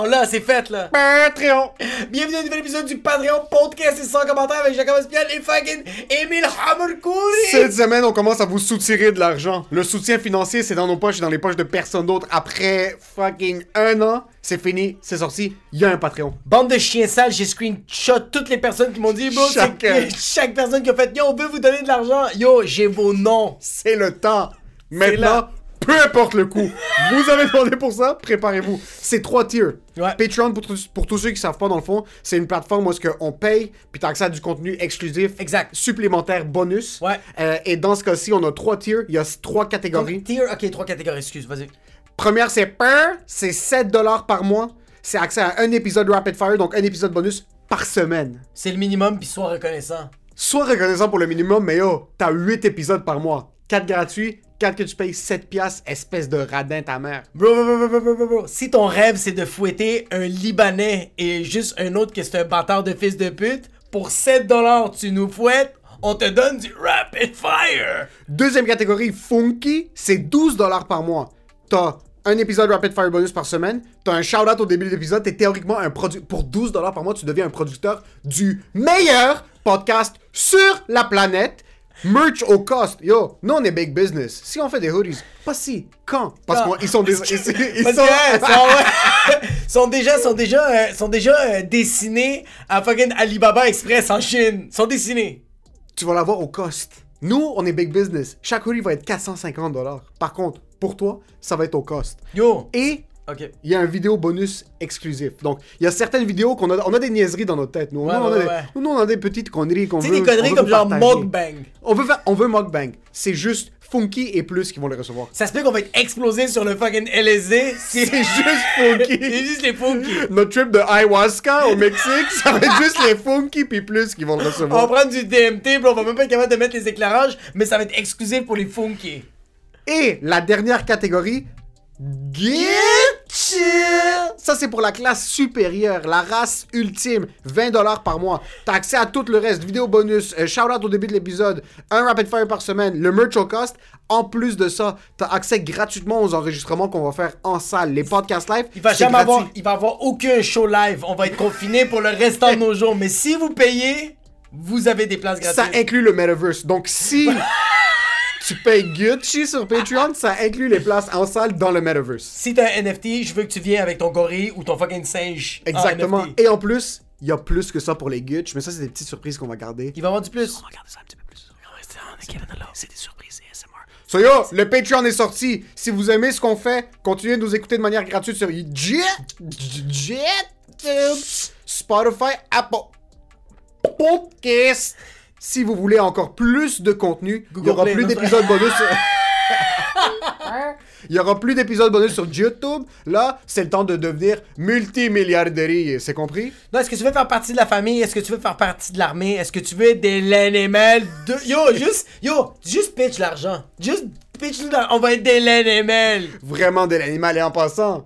Oh là, c'est fait là. Patreon. Bienvenue à un nouvel épisode du Patreon Podcast et sans commentaire avec Jacob Espial et fucking Emile Hammerkouri. Cette semaine, on commence à vous soutirer de l'argent. Le soutien financier, c'est dans nos poches et dans les poches de personne d'autre. Après fucking un an, c'est fini, c'est sorti. Il y a un Patreon. Bande de chiens sales, j'ai screenshot toutes les personnes qui m'ont dit, bro, c'est Chacun. que- chaque personne qui a fait, yo, on veut vous donner de l'argent. Yo, j'ai vos noms. C'est le temps. Maintenant, peu importe le coût. vous avez demandé pour ça, préparez-vous. C'est trois tiers. Ouais. Patreon, pour, tous- pour tous ceux qui savent pas, dans le fond, c'est une plateforme où qu'on paye, puis t'as accès à du contenu exclusif. Exact. Supplémentaire, bonus. Ouais. Euh, et dans ce cas-ci, on a trois tiers. Il y a trois catégories. Tier, ok, trois catégories, excuse, vas-y. Première, c'est PER, c'est 7 dollars par mois. C'est accès à un épisode Rapid Fire, donc un épisode bonus par semaine. C'est le minimum, puis sois reconnaissant. Sois reconnaissant pour le minimum, mais yo, t'as 8 épisodes par mois. 4 gratuits, 4 que tu payes 7 piastres, espèce de radin ta mère. Bro, bro, bro, bro, bro. Si ton rêve c'est de fouetter un Libanais et juste un autre que c'est un bâtard de fils de pute, pour 7$ tu nous fouettes, on te donne du Rapid Fire! Deuxième catégorie, Funky, c'est 12 dollars par mois. T'as un épisode Rapid Fire bonus par semaine, t'as un shout-out au début de l'épisode, t'es théoriquement un produit... Pour 12 dollars par mois, tu deviens un producteur du meilleur podcast sur la planète. Merch au cost. Yo, nous on est big business. Si on fait des hoodies, pas si, quand? Parce qu'ils sont des... Ils, sont... que, euh, sont, déjà, sont déjà, euh, sont déjà euh, dessinés à fucking Alibaba Express en Chine. Sont dessinés. tu vas l'avoir au cost. Nous, on est big business. Chaque hoodie va être 450 dollars. Par contre, pour toi, ça va être au cost. Yo! Et Ok. il y a un vidéo bonus exclusif. Donc, il y a certaines vidéos qu'on a, on a des niaiseries dans notre tête. Nous, Ouais, Nous, on, a des, ouais. nous, on a des petites conneries qu'on Tu veut. sais, des on conneries comme genre mukbang. On veut on veut mukbang. C'est juste Funky et plus qui vont les recevoir. Ça se peut qu'on va être explosé sur le fucking LSD. C'est juste Funky. c'est juste les funky. Notre trip de ayahuasca au Mexique, ça va être juste les Funky puis plus qui vont le On va recevoir. prendre du DMT, puis on va même pas être capable de mettre les éclairages, mais ça va être exclusif pour les funky. Et la dernière catégorie, Chill. Ça, c'est pour la classe supérieure, la race ultime. 20$ par mois. T'as accès à tout le reste. Vidéo bonus, euh, shout-out au début de l'épisode, un rapid fire par semaine, le merch au cost. En plus de ça, t'as accès gratuitement aux enregistrements qu'on va faire en salle. Les podcasts live, Il va jamais gratuit. avoir, il va avoir aucun show live. On va être confiné pour le restant de nos jours. Mais si vous payez, vous avez des places Ça gratuites. inclut le metaverse. Donc, si tu payes Gucci sur Patreon, ça inclut les places en salle dans le metaverse. Si t'as un NFT, je veux que tu viennes avec ton gorille ou ton fucking singe. en Exactement. NFT. Et en plus, il y a plus que ça pour les Gucci, mais ça, c'est des petites surprises qu'on va garder. Il va y avoir du plus. So yo, le Patreon est sorti. Si vous aimez ce qu'on fait, continuez de nous écouter de manière gratuite sur Jet, Jet, Spotify, Apple Podcast. Si vous voulez encore plus de contenu, il y aura plus d'épisodes bonus. sur- Il y aura plus d'épisodes bonus sur YouTube. Là, c'est le temps de devenir multimilliardaire. C'est compris? Non, est-ce que tu veux faire partie de la famille? Est-ce que tu veux faire partie de l'armée? Est-ce que tu veux être des l'animal de... Yo, juste, yo, juste pitch l'argent. Juste pitch l'argent. On va être des l'animal. Vraiment de l'animal. Et en passant,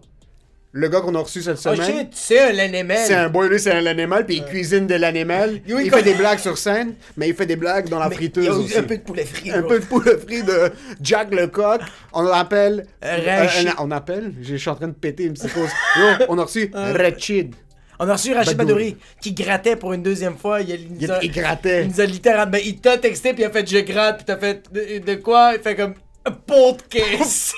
le gars qu'on a reçu cette Oh semaine. shit, c'est un l'animal. C'est un boy, lui, c'est un animal, puis il cuisine de l'animal. Il il fait des blagues sur scène, mais il fait des blagues dans la Mais friteuse yo, aussi. Un peu de poulet frit. Un bro. peu de poulet frit de Jack Lecoq. On l'appelle. Rachid. euh, on appelle. Je suis en train de péter une psychose. Yo, on a reçu Rachid. On a reçu Rachid Badouri. Qui grattait pour une deuxième fois. Il, il, Il, a- il grattait. il nous a littéralement. ben, il t'a texté puis il a fait je gratte puis t'as fait de, de quoi? Il fait comme caisse.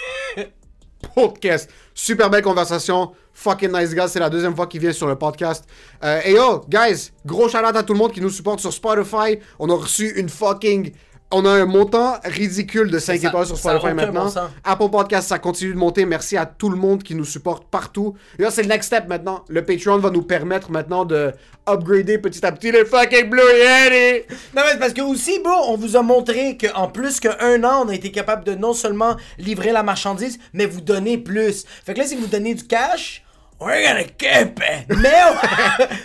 Podcast. Super belle conversation. Fucking nice guy. C'est la deuxième fois qu'il vient sur le podcast. Euh, et yo, guys, gros shout out à tout le monde qui nous supporte sur Spotify. On a reçu une fucking. On a un montant ridicule de 5 Ça- étoiles sur Spotify maintenant. bon. Apple Podcast, ça continue de monter. Merci à tout le monde qui nous supporte partout. Et là, c'est le next step maintenant. Le Patreon va nous permettre maintenant de upgrader petit à petit les fucking Blue Yeti. Non, mais parce que aussi, bro, on vous a montré qu'en plus qu'un an, on a été capable de non seulement livrer la marchandise, mais vous donner plus. Fait que là, si vous donnez du cash, we're gonna keep it. Mais,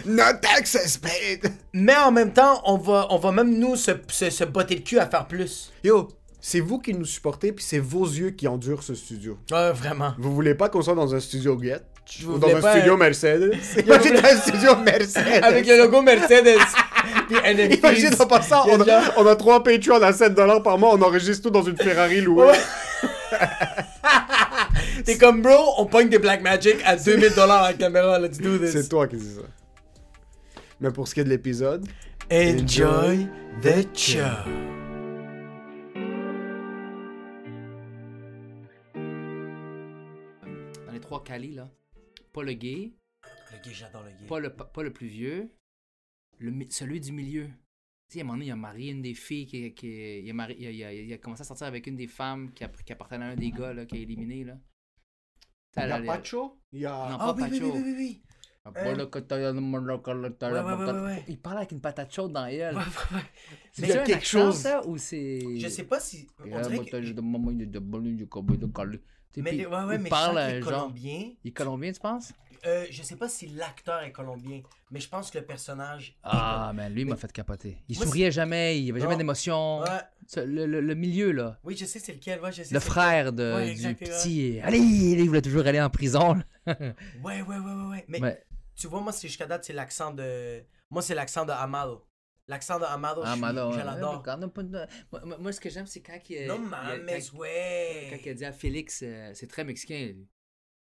on- No taxes paid. mais en même temps, on va, on va même nous se, se, se botter le cul à faire plus. Yo, C'est vous qui nous supportez, puis c'est vos yeux qui endurent ce studio. Ouais, vraiment. Vous voulez pas qu'on soit dans un studio Get ou dans un pas studio un- Mercedes? Imagine dans un studio Mercedes Avec le logo Mercedes. Puis NFTs. Imagine en passant, on a, on a trois Patreons à 7$ par mois, on enregistre tout dans une Ferrari louée. T'es comme, bro, on pogne des Black Magic à 2000 dollars la caméra, let's do this. C'est toi qui dis ça. Mais pour ce qui est de l'épisode, Enjoy the show. Dans les trois Cali, là. Pas le gay, Le gay, j'adore le gay. pas le, pas le plus vieux, le, celui du milieu. Tu sais, à un moment donné, il a marié une des filles qui, qui il, a marié- il, a, il a- il a commencé à sortir avec une des femmes qui, a- qui appartenait à un des gars là, qui a éliminé. Là. Il y a Pacho, il y a... Non. Ah oui, oui, Pacho. oui. Il parle avec une patate chaude dans elle. C'est Mais il y a un quelque chose- ça, ou c'est. Je sais pas si. On dirait que- Mais, ouais, ouais, il mais parle je sens à qu'il est genre. colombien. Il est colombien, tu penses? Euh, je sais pas si l'acteur est colombien, mais je pense que le personnage. Ah, man, lui, il m'a Mais- fait capoter. Il Moi, souriait jamais, il avait jamais d'émotion. Ouais. Le, le- le milieu, là. Oui, je sais c'est lequel. Ouais, je sais Le frère de, Ouais, du petit. Allez, il voulait toujours aller en prison. Ouais, ouais, ouais, ouais, ouais. Mais Mais, tu vois, moi, c'est jusqu'à date, c'est l'accent de. Moi, c'est l'accent de Amado. L'accent de Amado, ah, je, mais ouais, l'adore. moi, ce que j'aime, c'est quand il. Non, mames, quand, quand ouais. il a dit à Félix, euh, c'est très mexicain,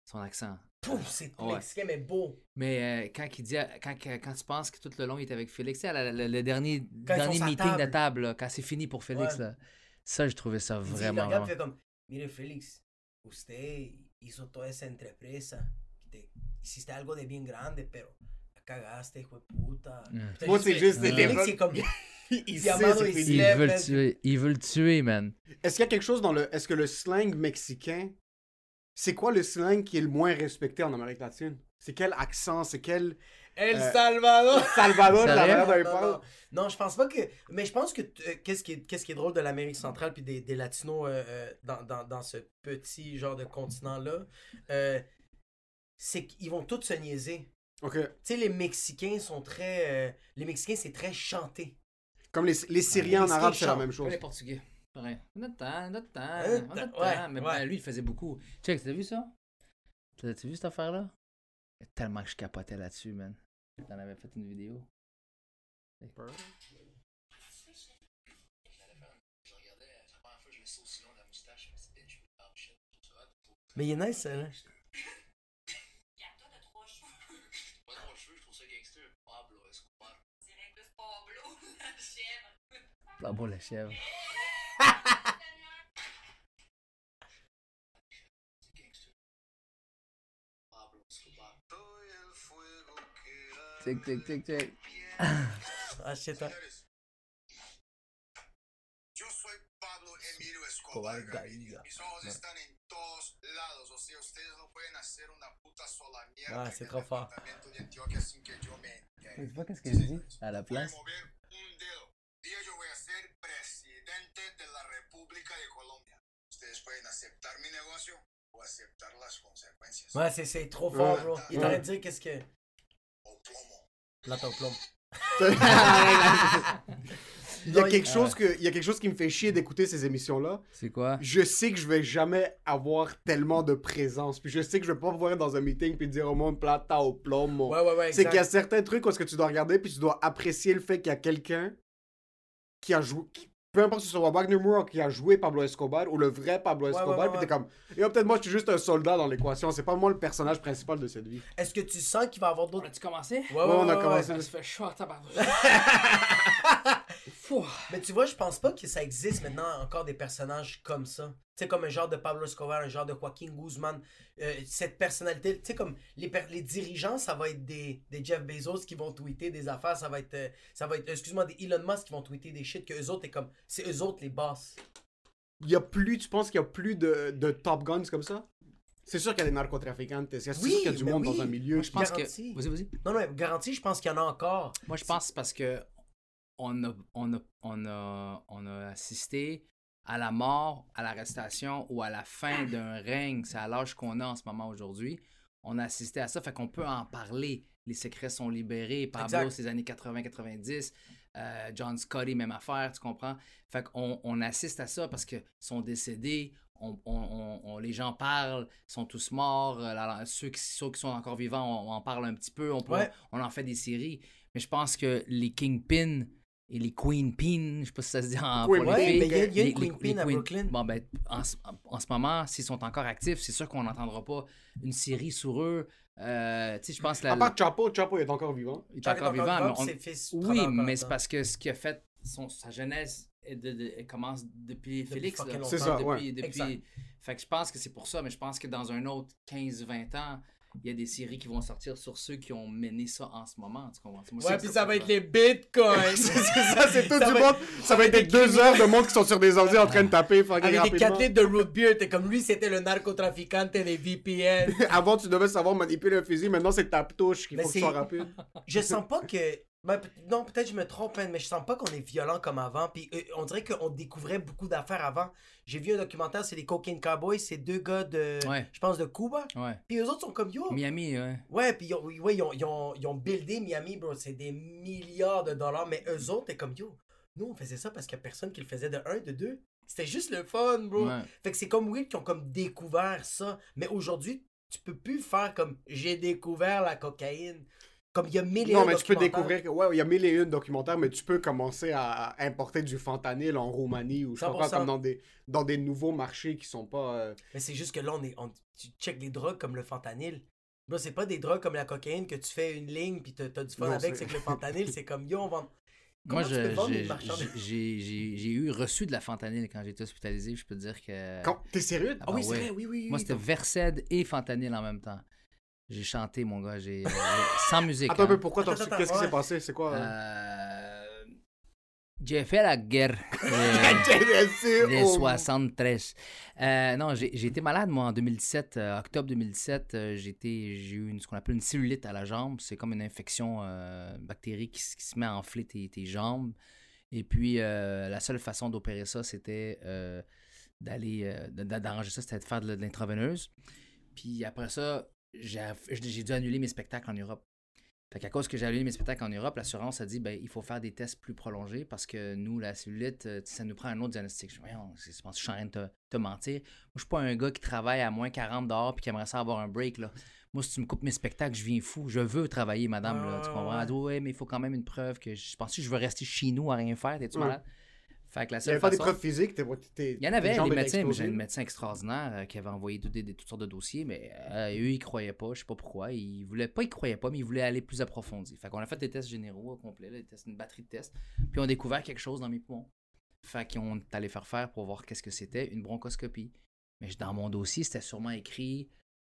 son accent. Pouf, c'est Ouais. mexicain, mais beau. Mais euh, quand il dit, à- quand, quand, quand tu penses que tout le long il est avec Félix, le, dernier, meeting de table. là, quand c'est fini pour Félix, Ouais. là, ça, j'ai trouvé ça Il dit, il le vraiment. regarde, vraiment- fait comme, mire Félix, usted hizo toda esa entrepresa. que te- Hiciste algo de bien grande, pero la cagaste, hijo de puta. Mm. Putain, Moi, juste c'est juste des Félix, lèvres. c'est comme, il Puis sait, Amado, c'est il fini. se Il lève, veut le man. tuer, il veut le tuer, man. Est-ce qu'il y a quelque chose dans le... Est-ce que le slang mexicain... C'est quoi le slang qui est le moins respecté en Amérique latine? C'est quel accent? C'est quel... El Euh, Salvador. Salvador, la Sérieux? manière dont il Non, parle? non. Non, je pense pas que. Mais je pense que euh, qu'est-ce qui, est- qu'est-ce qui est drôle de l'Amérique centrale puis des, des Latinos euh, euh, dans, dans, dans ce petit genre de continent-là, euh, c'est qu'ils vont tous se niaiser. Ok. Tu sais, les Mexicains sont très. euh, les Mexicains, c'est très chanté. Comme les, les Syriens en les arabe, c'est la même chose. les Portugais. Pareil. On a le temps, on a le temps, Euh, on a le ouais, temps. Mais ouais. ben, lui, il faisait beaucoup. Check, t'as vu ça? T'as t'as vu cette affaire-là? Tellement que je capotais là-dessus, man. T'en avais fait une vidéo. Mais il est nice, ça, là. Pas trop cheveux, je trouve ça gangster. Pablo la chèvre. Tic, tic, tic, tic. Ah, shit. Yo soy Pablo Emilio Escobar Gaviria. Mis ojos están en todos lados. O sea, ustedes no pueden hacer una puta sola mierda. Ah, c'est trop fort. entere. Tu vois qu'est-ce que je dis à la place? mover un dedo. Día yo voy a ser presidente de la República de Colombia. Ustedes pueden aceptar mi negocio o aceptar las consecuencias. Ouais, c'est, trop fort, bro. Il est en train de dire qu'est-ce que. O plomo. Plate au plomb. Il y a Non, quelque chose que, il y a quelque chose qui me fait chier d'écouter ces émissions-là. C'est quoi? Je sais que je vais jamais avoir tellement de présence. Puis je sais que je vais pas pouvoir être dans un meeting puis dire au monde plata au plomo. Ouais, ouais, ouais. C'est qu'il y a certains trucs où est-ce que tu dois regarder puis tu dois apprécier le fait qu'il y a quelqu'un qui a joué. qui- peu importe si ce soit Wagner Moore qui a joué Pablo Escobar ou le vrai Pablo Ouais, Escobar, ouais, ouais, puis t'es comme, yo, peut-être moi je suis juste un soldat dans l'équation, c'est pas moi le personnage principal de cette vie. Est-ce que tu sens qu'il va y avoir On d'autres. a-tu commencé? Ouais, on a commencé. Ça se fait chaud à tabarnak. Fou. Mais tu vois, je pense pas que ça existe maintenant encore des personnages comme ça. Tu sais, comme un genre de Pablo Escobar, un genre de Joaquin Guzman. Euh, cette personnalité, tu sais, comme les, les dirigeants, ça va être des, des Jeff Bezos qui vont tweeter des affaires. Ça va être, euh, ça va être excuse-moi, des Elon Musk qui vont tweeter des shit que eux autres, est comme, c'est eux autres les boss. Il y a plus, tu penses qu'il y a plus de, de Top Guns comme ça? C'est sûr qu'il y a des narcotrafiquants, c'est sûr Oui, qu'il y a du mais monde oui. dans un milieu. Moi, je pense Garanti. que. Vas-y, vas-y. Non, non, garanti, je pense qu'il y en a encore. Moi, je pense parce que on a, on, a, on, a, on a assisté à la mort, à l'arrestation ou à la fin d'un règne. C'est à l'âge qu'on a en ce moment aujourd'hui. On a assisté à ça, fait qu'on peut en parler. Les secrets sont libérés. Pablo, ces années 80-90. Euh, John Scotty, même affaire, tu comprends? Fait qu'on on assiste à ça parce qu'ils sont décédés, on, on- on- on- les gens parlent, ils sont tous morts, euh, ceux, qui, ceux qui sont encore vivants, on, en parle un petit peu, on, peut- Ouais. on en fait des séries. Mais je pense que les Kingpin et les Queenpin, je sais pas si ça se dit en Queen les Ouais, mais il y a, il y a les- une Queen Pin à Brooklyn. Bon, ben, en, ce- en ce moment, s'ils sont encore actifs, c'est sûr qu'on n'entendra pas une série sur eux. Euh, tu sais, je pense que la, À part Chapo, Chapo est encore vivant. il est encore vivant. mais on- ses fils Oui, encore mais c'est parce que ce qui a fait son, sa jeunesse est de- de- elle commence depuis, Félix. C'est ça, depuis, ouais. depuis-. Fait que je pense que c'est pour ça, mais je pense que dans un autre 15-20 ans, il y a des séries qui vont sortir sur ceux qui ont mené ça en ce moment. Tu comprends? Moi, Ouais, puis ça va être les bitcoins. c'est ça, c'est tout Ça du va monde. Ça va être des deux heures de monde qui sont sur des ordi en train de taper fucking Avec des rapidement. 4 litres de root beer, t'es comme lui, c'était le narcotraficante des VPN. Avant, tu devais savoir manipuler un fusil. Maintenant, c'est ta touche qu'il Mais faut que tu sois rapide. je sens pas que. Ben, non, peut-être je me trompe, hein, mais je sens pas qu'on est violent comme avant. Puis euh, on dirait qu'on découvrait beaucoup d'affaires avant. J'ai vu un documentaire, c'est les Cocaine Cowboys, c'est deux gars de. Ouais. Je pense de Cuba. Ouais. Puis eux autres sont comme yo. Miami, ouais. Ouais, puis ils ont, ouais, ils, ont, ils, ont, ils ont buildé Miami, bro. C'est des milliards de dollars. Mais eux autres, t'es comme yo. Nous, on faisait ça parce qu'il y a personne qui le faisait de un, de deux. C'était juste le fun, bro. Ouais. Fait que c'est comme Will qui ont comme découvert ça. Mais aujourd'hui, tu peux plus faire comme j'ai découvert la cocaïne. Comme il y a mille et Non, un mais tu peux découvrir. Ouais, il y a mille et une documentaires, mais tu peux commencer à importer du fentanyl en Roumanie ou je sais pas quoi, 100%. comme dans des, dans des nouveaux marchés qui sont pas. euh, Mais c'est juste que là, on est, on, tu check les drogues comme le fentanyl. Bro, c'est pas des drogues comme la cocaïne que tu fais une ligne puis t'as du fun Non, avec. c'est- que le fentanyl, c'est comme yo, on vend. Moi, Comment vendre j'ai- eu reçu de la fentanyl quand j'étais hospitalisé. Je peux te dire que. T'es sérieux? Ah Ah oui, bah c'est vrai, oui, oui. Moi, c'était Versed et fentanyl en même temps. J'ai chanté, mon gars. J'ai sans musique. Attends un hein. peu, pourquoi t'as Qu'est-ce qui s'est passé? C'est quoi? euh? Euh, J'ai fait la guerre. Intéressé Les au- 73. Euh, non, j'ai j'ai été malade, moi, en 2017. euh, octobre 2017, euh, j'ai été- j'ai eu une- ce qu'on appelle une cellulite à la jambe. C'est comme une infection euh, bactérienne qui, qui se met à enfler tes, tes jambes. Et puis, euh, la seule façon d'opérer ça, c'était euh, d'aller, euh, d'arranger ça, c'était de faire de, de l'intraveineuse. Puis après ça, j'ai dû annuler mes spectacles en Europe. Fait qu'à cause que j'ai annulé mes spectacles en Europe, l'assurance a dit ben, il faut faire des tests plus prolongés parce que nous, la cellulite, euh, ça nous prend un autre diagnostic. Je pense que je suis en train de te, te mentir. Moi, je suis pas un gars qui travaille à moins 40 dehors puis qui aimerait ça avoir un break. Là. Moi, si tu me coupes mes spectacles, je viens fou. Je veux travailler, madame. là, tu comprends? Elle dit, ouais, mais il faut quand même une preuve que je pense que je veux rester chez nous à rien faire. T'es-tu malade? Fait que la Il y seule avait pas des preuves physiques. t'es- t'es- il y en avait, étaient médecins, mais j'ai un médecin extraordinaire euh, qui avait envoyé tout des, des- toutes sortes de dossiers, mais euh, eux, ils croyaient pas, je sais pas pourquoi. Ils voulaient pas, ils croyaient pas, mais ils voulaient aller plus approfondi. Fait qu'on a fait des tests généraux au complet, là, des tests, une batterie de tests, puis on a découvert quelque chose dans mes poumons. Fait qu'on est allé faire faire pour voir qu'est-ce que c'était, une bronchoscopie. Mais dans mon dossier, c'était sûrement écrit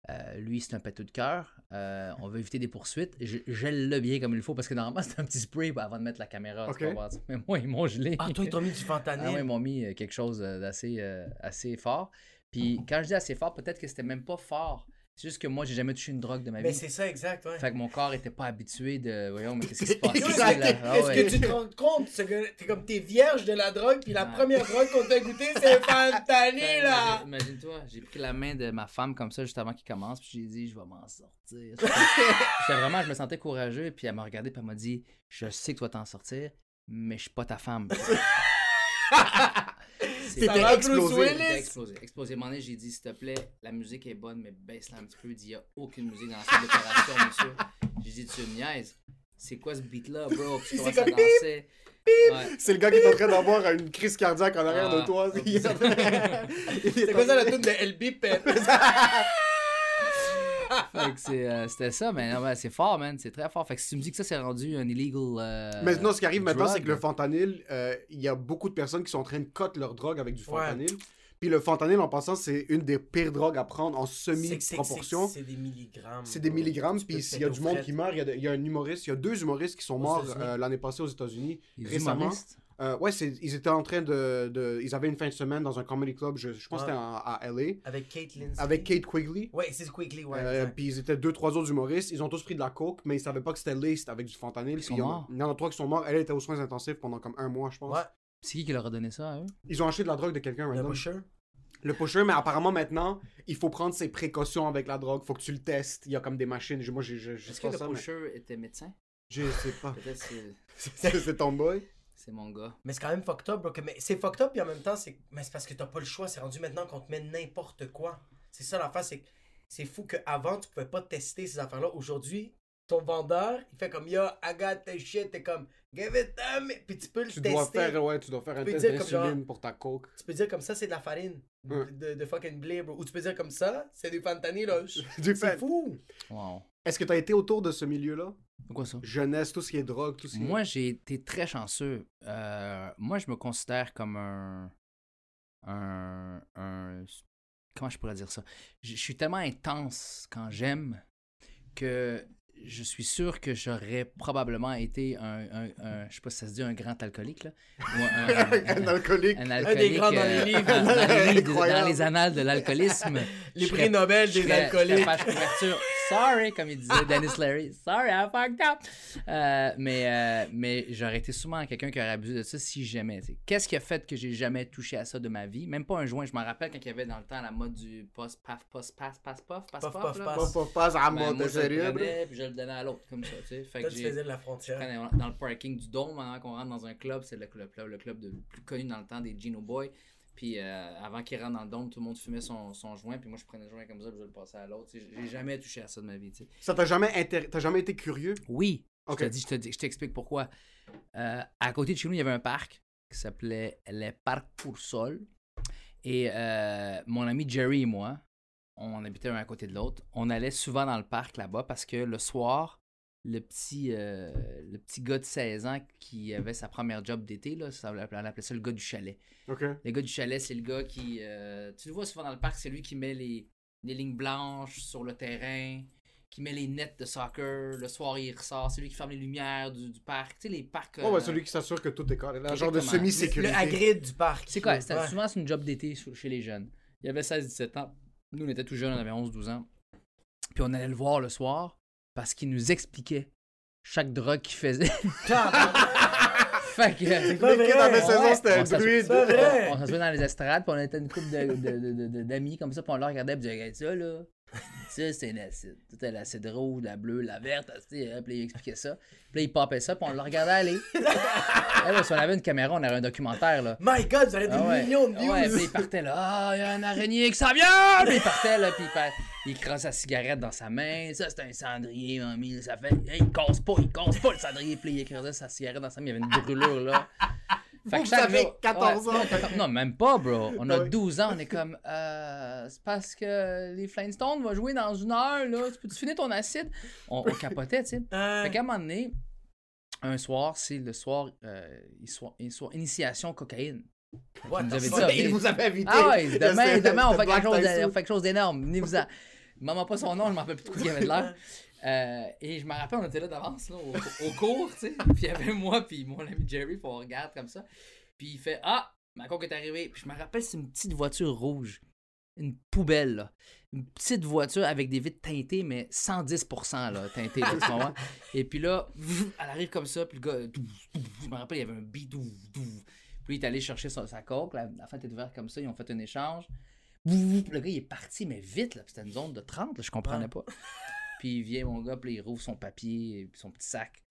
euh, lui, c'est un péteux de cœur. euh, on veut éviter des poursuites. Je gèle-le bien comme il faut parce que normalement, c'est un petit spray avant de mettre la caméra. tu Ok. comprends? Mais moi, ils m'ont gelé. Ah, toi, ils t'ont mis du fentanyl. Ah ouais, ils m'ont mis euh, quelque chose d'assez euh, assez fort. Puis quand je dis assez fort, peut-être que c'était même pas fort. C'est juste que moi, j'ai jamais touché une drogue de ma Mais vie. c'est ça, exact, ouais. Fait que mon corps était pas habitué de. Voyons, mais qu'est-ce qui se passe? Ici, est-ce là? que- Ah Est-ce ouais. que tu te rends compte? T'es comme t'es vierge de la drogue puis la première drogue qu'on t'a goûté c'est fentanyl Fait, là. imagine- Imagine-toi, j'ai pris la main de ma femme comme ça juste avant qu'il commence, puis j'ai dit, je vais m'en sortir. J'étais j'étais vraiment, je me sentais courageux, puis elle m'a regardé, puis elle m'a dit, je sais que tu vas t'en sortir, mais je suis pas ta femme. Bruce explosé. Explosé. Explosé. Donné, j'ai dit, s'il te plaît, la musique est bonne, mais baisse-la un petit peu. Il dit, il n'y a aucune musique dans la salle d'opération, monsieur. J'ai dit, tu me niaises. C'est quoi ce beat-là, bro? Puis je comme danser. Ouais. C'est le gars qui est en train d'avoir une crise cardiaque en arrière Ah. de toi. C'est quoi ça la tune de LB Pep? Fait que c'est, euh, c'était ça, mais non, c'est fort, man. C'est très fort. Fait que si tu me dis que ça, c'est rendu un illegal. euh, Mais non, ce qui arrive maintenant, c'est que le fentanyl, euh, il y a beaucoup de personnes qui sont en train de cut leur drogue avec du Ouais. fentanyl. Puis le fentanyl, en passant, c'est une des pires drogues à prendre en C'est que c'est- semi-proportion. C'est des milligrammes. C'est des milligrammes, puis s'il y a du monde qui meurt, il y, a y un humoriste, il y a deux humoristes qui sont morts euh, l'année passée aux États-Unis. les récemment. humoristes? Euh, ouais, c'est- ils étaient en train de, de- Ils avaient une fin de semaine dans un comedy club, je, je pense Ouais. que c'était à LA, Avec Kate Lindsay. avec Kate Quigley. Ouais, c'est Quickly, ouais. Euh, puis ils étaient deux, trois autres humoristes. Ils ont tous pris de la coke, mais ils savaient pas que c'était laced avec du fentanyl. Puis sont il y en a- morts? Il y en a trois qui sont morts. Elle était aux soins intensifs pendant comme un mois, je pense. Ouais, C'est qui qui leur a donné ça à eux? Ils ont acheté de la drogue de quelqu'un le random. pusher? Le pusher, mais apparemment maintenant, il faut prendre ses précautions avec la drogue. Faut que tu le testes. Il y a comme des machines. Moi, j'ai- je je Est-ce que le ça. mais- pusher était médecin? Je sais pas. Peut-être c'est- C'est c'est ton boy? C'est mon gars. Mais c'est quand même fucked up, bro. que- Mais c'est fucked up, puis en même temps, c'est mais c'est parce que t'as pas le choix. C'est rendu maintenant qu'on te met n'importe quoi. C'est ça l'affaire, c'est que c'est fou qu'avant, tu pouvais pas tester ces affaires-là. Aujourd'hui, ton vendeur, il fait comme Yo, I got the shit. T'es comme Give it to me. Puis tu peux le Tu tester. dois faire, ouais, tu dois faire un test d'insuline pour ta coke. Tu peux dire comme ça, c'est de la farine. De, de fucking blé, bro. Ou tu peux dire comme ça, c'est du fentanyl. Du C'est fou. Wow. Est-ce que t'as été autour de ce milieu-là? C'est quoi ça? Jeunesse, tout ce qui est drogue, tout ce qui est... Moi, j'ai été très chanceux. Euh, moi, je me considère comme un, un, un- Comment je pourrais dire ça? Je, je suis tellement intense quand j'aime que je suis sûr que j'aurais probablement été un, un- un- Je sais pas si ça se dit un grand alcoolique, là. Ou un, un alcoolique. un des alcoolique, grands dans euh, les livres. dans, les dans les annales de l'alcoolisme. Les prix Nobel des alcooliques. page couverture. Sorry, comme il disait Dennis Larry. Sorry, I fucked up. Euh, mais euh, mais j'aurais été souvent quelqu'un qui aurait abusé de ça si jamais. Qu'est-ce qui a fait que j'ai jamais touché à ça de ma vie? Même pas un joint. Je me rappelle quand il y avait dans le temps la mode du post paf post pass pass puff pass Puff, puff. puff, là. pass. Pas, pas, pas à Ben, moi, de je le sérieux, prenais, puis je le donnais à l'autre comme ça. Tu sais. Fait Toi, que tu faisais de la frontière. dans le parking du Dôme, avant qu'on rentre dans un club, c'est le club, le club de- le plus connu dans le temps des Gino Boys. Puis euh, avant qu'il rentre dans le Dôme, tout le monde fumait son, son joint, puis moi je prenais le joint comme ça, puis je le passais à l'autre. J'ai jamais touché à ça de ma vie. Ça t'a jamais, t'as jamais été curieux? Oui, je te dis, je te dis- je t'explique pourquoi. Euh, à côté de chez nous, il y avait un parc qui s'appelait le Parc pour Sol. Et euh, mon ami Jerry et moi, on habitait un à côté de l'autre. On allait souvent dans le parc là-bas parce que le soir, le petit, euh, le petit gars de 16 ans qui avait sa première job d'été, là, ça, on appelait ça le gars du chalet. Ok. Le gars du chalet, c'est le gars qui. euh, tu le vois souvent dans le parc, c'est lui qui met les, les lignes blanches sur le terrain, qui met les nets de soccer. Le soir, il ressort. C'est lui qui ferme les lumières du, du parc. Tu sais, les parcs. Oh, euh, ouais, celui qui s'assure que tout est carré. Un genre de Exactement. Le semi-sécurité. Hagrid du parc. C'est quoi? C'était Ouais. souvent c'est une job d'été chez les jeunes. Il avait 16-17 ans. Nous, on était tout jeunes, on avait 11-12 ans. Puis on allait le voir le soir parce qu'il nous expliquait chaque drogue qu'il faisait. fait que. pas vrai. avait 16 ans, Ouais. c'était un druide. On s'assoit dans les estrades, puis on était une couple de- de- de- de- d'amis comme ça, puis on le regardait, puis on disait, ça, là. Ça, c'est l'acide. C'était l'acide rouge, la bleue, la verte, tu sais, hein, puis il expliquait ça. Puis là, il popait ça, puis on le regardait aller. Eh ouais, si on avait une caméra, on avait un documentaire, là. My god, vous avez des Ah ouais. millions de Ah views. Ouais, puis il partait là, ah, il y a un araignée qui s'en vient! Puis il partait là, puis il, pa- il crasse sa cigarette dans sa main. Ça, c'est un cendrier, mamie. Ça fait, Hey, il casse pas, il casse pas le cendrier. Puis il écrasait sa cigarette dans sa main, il y avait une brûlure là. Fait Vous, vous avez jour- 14 Ouais, ans. non, 14 Non, même pas, bro. On a Ah oui. 12 ans, on est comme, euh, c'est parce que les Flintstones vont jouer dans une heure, là. Tu peux-tu finir ton acide? On, on capotait, tu sais. Euh, Fait qu'à un moment donné, un soir, c'est le soir, euh, il soit- il soit initiation cocaïne. what vous fuck? ça, Il vous avait invité. Ah ouais, demain, demain on, fait quelque chose on fait quelque chose d'énorme. Venez-vous-en. Maman pas son nom, je m'en rappelle plus de quoi il y avait de l'air. Euh, et je me rappelle, on était là d'avance, là, au, au cours, tu sais. Puis il y avait moi, puis mon ami Jerry, puis on regarde comme ça. Puis il fait Ah, ma coque est arrivée. Puis je me rappelle, c'est une petite voiture rouge. Une poubelle, là. Une petite voiture avec des vitres teintées, mais 110% là, teintées, là, tu comprends? Et puis là, elle arrive comme ça, puis le gars, je me rappelle, il y avait un beat, puis il est allé chercher sa, sa coque, la, la fenêtre est ouverte comme ça, ils ont fait un échange. Le gars, il est parti, mais vite, là, c'était une zone de 30, là, je comprenais pas. Puis il vient, mon gars, puis il rouvre son papier, son petit sac.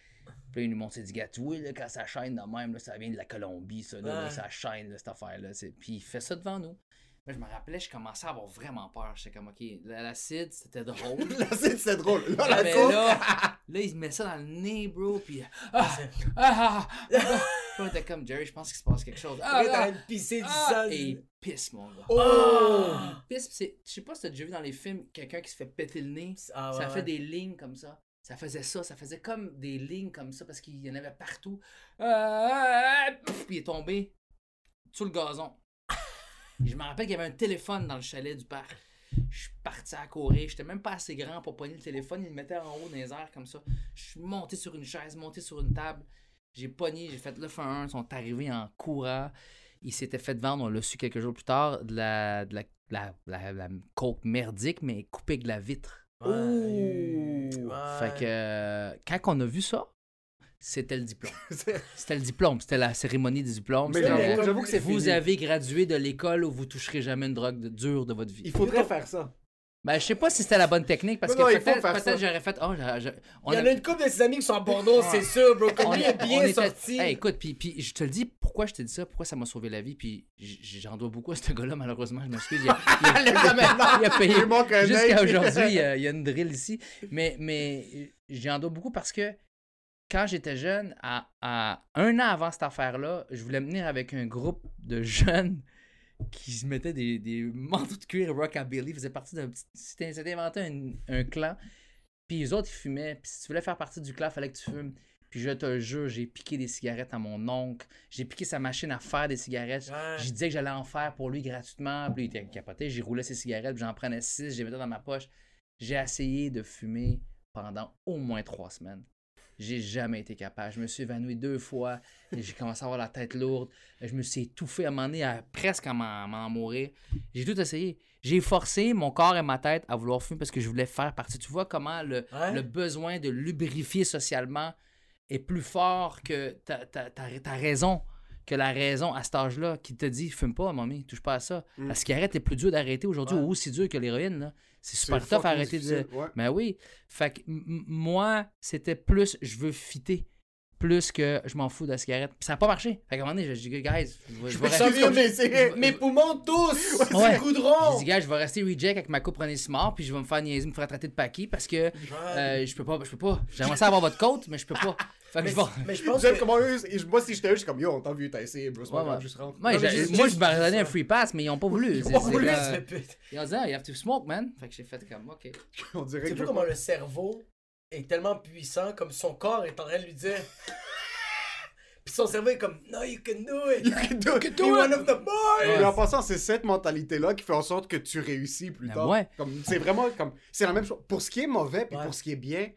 Puis il nous montre, il dit, gars, tu vois, là, quand ça chaîne de même, là, ça vient de la Colombie, ça, là, là, Ouais. ça chaîne, là, cette affaire-là. Puis il fait ça devant nous. Je me rappelais, je commençais à avoir vraiment peur. J'étais comme, OK, la- l'acide, c'était drôle. C'est c'est drôle. Là, la Mais coke. là, là, il se met ça dans le nez, bro, puis ah, ah, ah, ah. On était comme, Jerry, je pense qu'il se passe quelque chose. Ah, en ah, de pisser du ah. sang. Et il pisse, mon gars. Oh! Il pisse, c'est, je sais pas si t'as déjà vu dans les films quelqu'un qui se fait péter le nez. Ah, ouais, ça fait des lignes comme ça. Ça faisait ça, ça faisait comme des lignes comme ça parce qu'il y en avait partout. Ah, pff, puis il est tombé sur le gazon. Je me rappelle qu'il y avait un téléphone dans le chalet du parc. Je suis parti à courir. J'étais même pas assez grand pour pogner le téléphone. Il le mettait en haut dans les airs comme ça. Je suis monté sur une chaise, monté sur une table. J'ai pogné, j'ai fait le f1. Ils sont arrivés en courant. Il s'était fait vendre, on l'a su quelques jours plus tard, de la, de la, la, la- la coke merdique, mais coupée avec de la vitre. Ouais. Ouais. Fait que euh, quand on a vu ça, c'était le diplôme. C'était le diplôme, c'était la cérémonie. Mais C'était, j'avoue euh, j'avoue que c'est vous fini. avez gradué de l'école où vous toucherez jamais une drogue de- dure de votre vie. Il faudrait faire ça. Ben, je sais pas si c'était la bonne technique parce Non, non, que il faut peut-être faire ça. j'aurais fait. Oh, on Il y en a- a une couple de ses amis qui sont à Bordeaux, c'est sûr, bro. On lui est- est bien on était- sorti. Hey, écoute, puis, puis je te le dis, pourquoi je te dis ça, pourquoi ça m'a sauvé la vie, puis j- j'en dois beaucoup à ce gars-là, malheureusement, je m'excuse. Il, a- il a- il a payé. Il manque un Jusqu'à œil. aujourd'hui, il y a- il y a une drill ici. Mais, mais j'en dois beaucoup parce que quand j'étais jeune, à, à un an avant cette affaire-là, je voulais venir avec un groupe de jeunes qui se mettaient des, des manteaux de cuir rockabilly, faisaient partie d'un petit. C'était inventé un, un clan. Puis les autres, ils fumaient. Puis si tu voulais faire partie du clan, il fallait que tu fumes. Puis je te le jure, j'ai piqué des cigarettes à mon oncle. J'ai piqué sa machine à faire des cigarettes. Ouais. Je disais que j'allais en faire pour lui gratuitement. Puis lui, il était capoté. J'y roulais ses cigarettes. puis J'en prenais six. Les mettais dans ma poche. J'ai essayé de fumer pendant au moins trois semaines. J'ai jamais été capable. Je me suis évanoui deux fois. et J'ai commencé à avoir la tête lourde. Je me suis étouffé à un moment donné, à presque à m'en mourir. J'ai tout essayé. J'ai forcé mon corps et ma tête à vouloir fumer parce que je voulais faire partie. Tu vois comment le, Ouais. le besoin de lubrifier socialement est plus fort que ta, ta, ta- ta raison. Que la raison à cet âge-là qui te dit fume pas, mamie, touche pas à ça. La cigarette est plus dure d'arrêter aujourd'hui Ouais. ou aussi dur que l'héroïne. C'est super tough à arrêter de. difficile, ouais. Ben oui. Fait que moi, c'était plus je veux fitter plus que je m'en fous de la cigarette. Puis ça n'a pas marché. Fait qu'à un moment donné, j'ai dit, guys, je vais, je rester. d'essayer. Mes poumons tous! Ouais. C'est goudron! J'ai dit, gars, je vais rester reject avec ma coupe René Simard, puis je vais me faire niaiser, me faire traiter de paquis parce que euh, je peux pas, je peux pas. J'aimerais ça avoir votre côte, mais je peux pas. Fait que Mais, je vais. mais je pense que... comment eux, et moi si j'étais eux, je suis comme yo, on t'a vu, t'as essayé, pas Ouais, ouais. juste rentre. Ouais, Non, juste- moi, juste- je m'aurais donné un free pass, mais ils ont pas voulu. C'est- On c'est voulait comme- se répéter. Ils ont dit, ah, you have to smoke, man. Fait que j'ai fait comme, ok. On dirait Tu que sais je pas comment le cerveau est tellement puissant, comme son corps est en train de lui dire... Puis son cerveau est comme, no, you can do it! You can do it! You're one of the boys! Mais en passant, c'est cette mentalité-là qui fait en sorte que tu réussis plus Ben tard. ouais. Comme, c'est vraiment comme, c'est la même chose. Pour ce qui est mauvais, puis Ouais. pour ce qui est bien,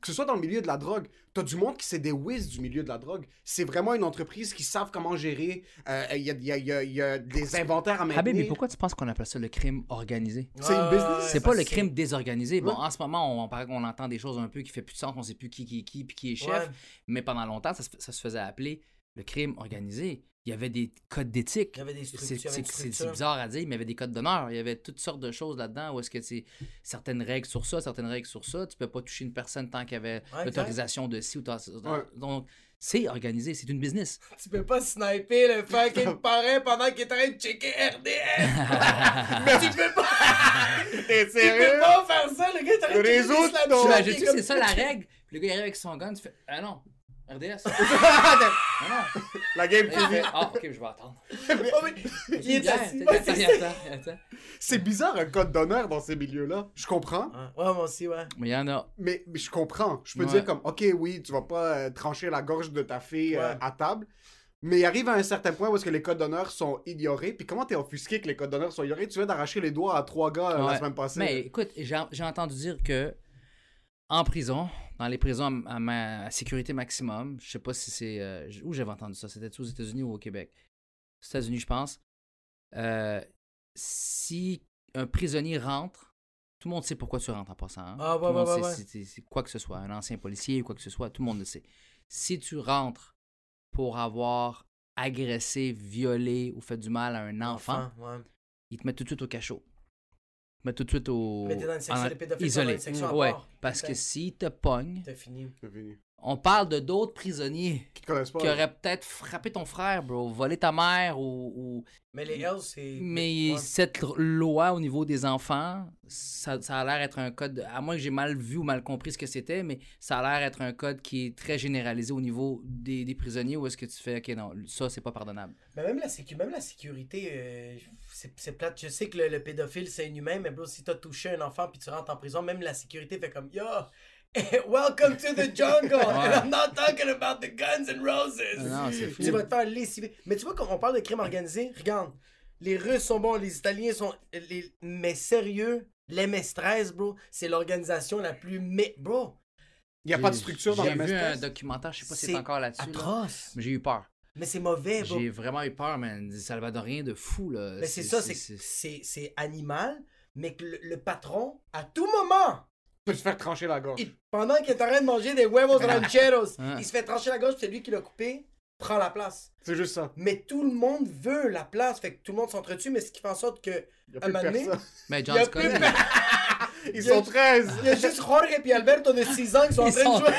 que ce soit dans le milieu de la drogue, t'as du monde qui c'est des whiz du milieu de la drogue. C'est vraiment une entreprise qui savent comment gérer. euh, Il y, a, il y a- il y a- il y a des inventaires à maintenir. Habib, mais pourquoi tu penses qu'on appelle ça le crime organisé? C'est une business. C'est pas le crime désorganisé. Bon, Ouais. en ce moment, on, on, paraît qu'on entend des choses un peu qui fait plus de sens, on sait plus qui qui est qui puis qui est chef. Ouais. Mais pendant longtemps, ça se faisait appeler le crime organisé. Il y avait des codes d'éthique. Il y avait des C'est- structures, C'est bizarre à dire, mais il y avait des codes d'honneur. Il y avait toutes sortes de choses là-dedans où est-ce que c'est certaines règles sur ça, certaines règles sur ça. Tu peux pas toucher une personne tant qu'il y avait Ouais, l'autorisation de ci ou de Ouais. Donc, c'est organisé, c'est une business. Tu peux pas sniper le fucking parrain pendant qu'il est en train de checker RDS! Mais tu peux pas! T'es Tu peux pas faire ça, le gars est en train de Les checker T'imagines-tu, comme- c'est ça la règle? Puis le gars il arrive avec son gun, tu fais Ah non, RDS. ah non. La game finie. Ah, ok, je vais attendre. Oh, mais il est Bien, assis. attends, Ouais, c'est attends, ça. attends, attends. C'est bizarre un code d'honneur dans ces milieux-là. Je comprends. Ouais, moi aussi, ouais. Mais il y en a. Mais, mais je comprends. Je peux Ouais. dire comme, ok, oui, tu vas pas euh, trancher la gorge de ta fille euh, à table. Mais il arrive à un certain point où est-ce que les codes d'honneur sont ignorés. Puis comment t'es offusqué que les codes d'honneur sont ignorés? Tu viens d'arracher les doigts à trois gars euh, Ouais. la semaine passée. Mais écoute, j'ai j'ai entendu dire que en prison, dans les prisons à, à ma à sécurité maximum, je sais pas si c'est. euh, où j'avais entendu ça C'était aux États-Unis ou au Québec? Aux États-Unis, je pense. Euh, si un prisonnier rentre, tout le monde sait pourquoi tu rentres en passant. hein. Ah, ouais, Tout le monde ouais, sait si quoi que ce soit, un ancien policier ou quoi que ce soit, tout le monde le sait. Si tu rentres pour avoir agressé, violé ou fait du mal à un enfant, ouais. ils te mettent tout de suite au cachot. Mettent tout de suite au. Mais t'es dans une section en- des pédophiles, isolé. t'es dans une section à ouais, parce que s'ils te pognent, T'as fini. On parle de d'autres prisonniers Qui pas. qui auraient peut-être frappé ton frère, bro, volé ta mère ou. ou- Mais les Hells, c'est. Mais Ouais. cette loi au niveau des enfants, ça, ça a l'air être un code. À moins que j'ai mal vu ou mal compris ce que c'était, mais ça a l'air être un code qui est très généralisé au niveau des, des prisonniers où est-ce que tu fais, ok, non, ça c'est pas pardonnable. Mais même la, sécu- même la sécurité, euh, c'est c'est plate. Je sais que le, le pédophile, c'est inhumain, mais bro, si t'as touché un enfant puis tu rentres en prison, même la sécurité fait comme Yo, welcome to the jungle. And I'm not talking about the guns and roses. Non, c'est fou. Tu vas te faire lessiver. Mais tu vois, quand on parle de crime organisé, regarde, les Russes sont bons, les Italiens sont. Les... Mais sérieux, l'MS-13, bro, c'est l'organisation la plus. Mais, bro, Il n'y a pas de structure dans J'ai la vu un MS-13. documentaire, je sais pas si c'est encore là-dessus. là. atroce. Mais j'ai eu peur. Mais c'est mauvais, bro. J'ai vraiment eu peur, man. Des Salvadoriens de fou, là. Mais c'est ça, c'est animal, mais que le, le patron, à tout moment, peut se faire trancher la gorge. il- pendant qu'il est en train de manger des huevos rancheros, Ah. il se fait trancher la gorge, puis c'est lui qui l'a coupé, prend la place. C'est juste ça. Mais tout le monde veut la place, fait que tout le monde s'entretue, mais ce qui fait en sorte que Il n'y a Un plus moment donné, personne. Mais il y John a Scott, plus il- Ils y a- sont 13. Il y a juste Jorge et Alberto de 6 ans qui sont en Ils train sont de jouer.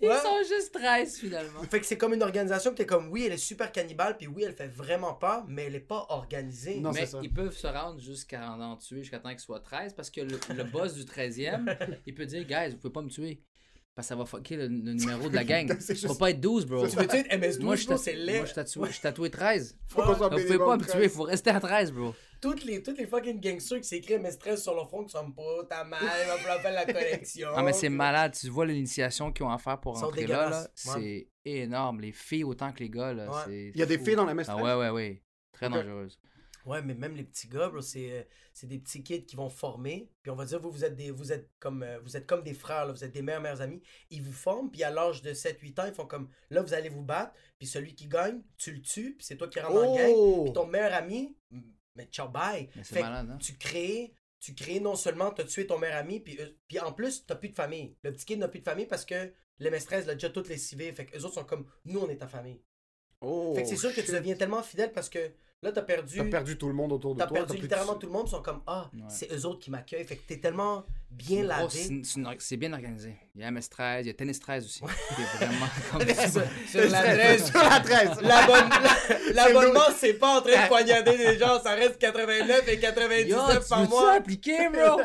13. Ils Ouais. sont juste 13 finalement. Fait que c'est comme une organisation que t'es comme, oui, elle est super cannibale, puis oui, elle fait vraiment pas, mais elle est pas organisée. Non, Mais c'est ça. ils peuvent se rendre jusqu'à en tuer jusqu'à temps qu'il soit 13 parce que le, le boss du 13e, il peut dire Guys, vous pouvez pas me tuer. Parce que ça va fucker le, le numéro de la gang. Ça juste- pas être 12, bro. Tu veux dire MS12, Moi, je c'est laid. moi, je suis tatoué, je suis tatoué 13. Faut qu'on soit Vous pouvez pas me 13. tuer, il faut rester à 13, bro. Toutes les, toutes les fucking gangsters qui s'écrivent MS13 sur leur front qui sont pas, t'as mal, va falloir faire la collection. Ah, mais c'est malade. Tu vois l'initiation qu'ils ont à faire pour rentrer là, là c'est énorme. Les filles autant que les gars, là. Il y a des filles dans la MS13? Ah ouais, ouais, ouais. Très dangereuse. Ouais, mais même les petits gars, bro, c'est, euh, c'est des petits kids qui vont former. Puis on va dire, vous, vous êtes, des, vous êtes, comme, euh, vous êtes comme des frères, là, vous êtes des meilleurs, meilleurs amis. Ils vous forment, puis à l'âge de 7-8 ans, ils font comme, là, vous allez vous battre. Puis celui qui gagne, tu le tues, puis c'est toi qui rentres dans le gang. Oh! Puis ton meilleur ami, mais ciao, bye. Mais Fait malade, hein? tu crées, tu crées non seulement t'as tué ton meilleur ami, puis, eux- puis en plus, t'as plus de famille. Le petit kid n'a plus de famille parce que l'MS13 l'a déjà toutes les civils. Fait que eux autres sont comme, nous, on est ta famille. Oh, fait que c'est sûr que tu deviens tellement fidèle parce que là, t'as perdu. T'as perdu tout le monde autour de T'as toi. perdu plus de- littéralement tout le monde, ils sont comme Ah, Ouais. c'est eux autres qui m'accueillent. Fait que t'es tellement bien lavé. c'est c'est C'est bien organisé. Il y a MS13, il y a Tennis 13 aussi. C'est vraiment comme sur, sur la Sur 13. Sur la 13. L'abonnement, c'est pas en train de poignarder des gens, ça reste 89 et Yo, 99 tu par mois. appliquer, bro?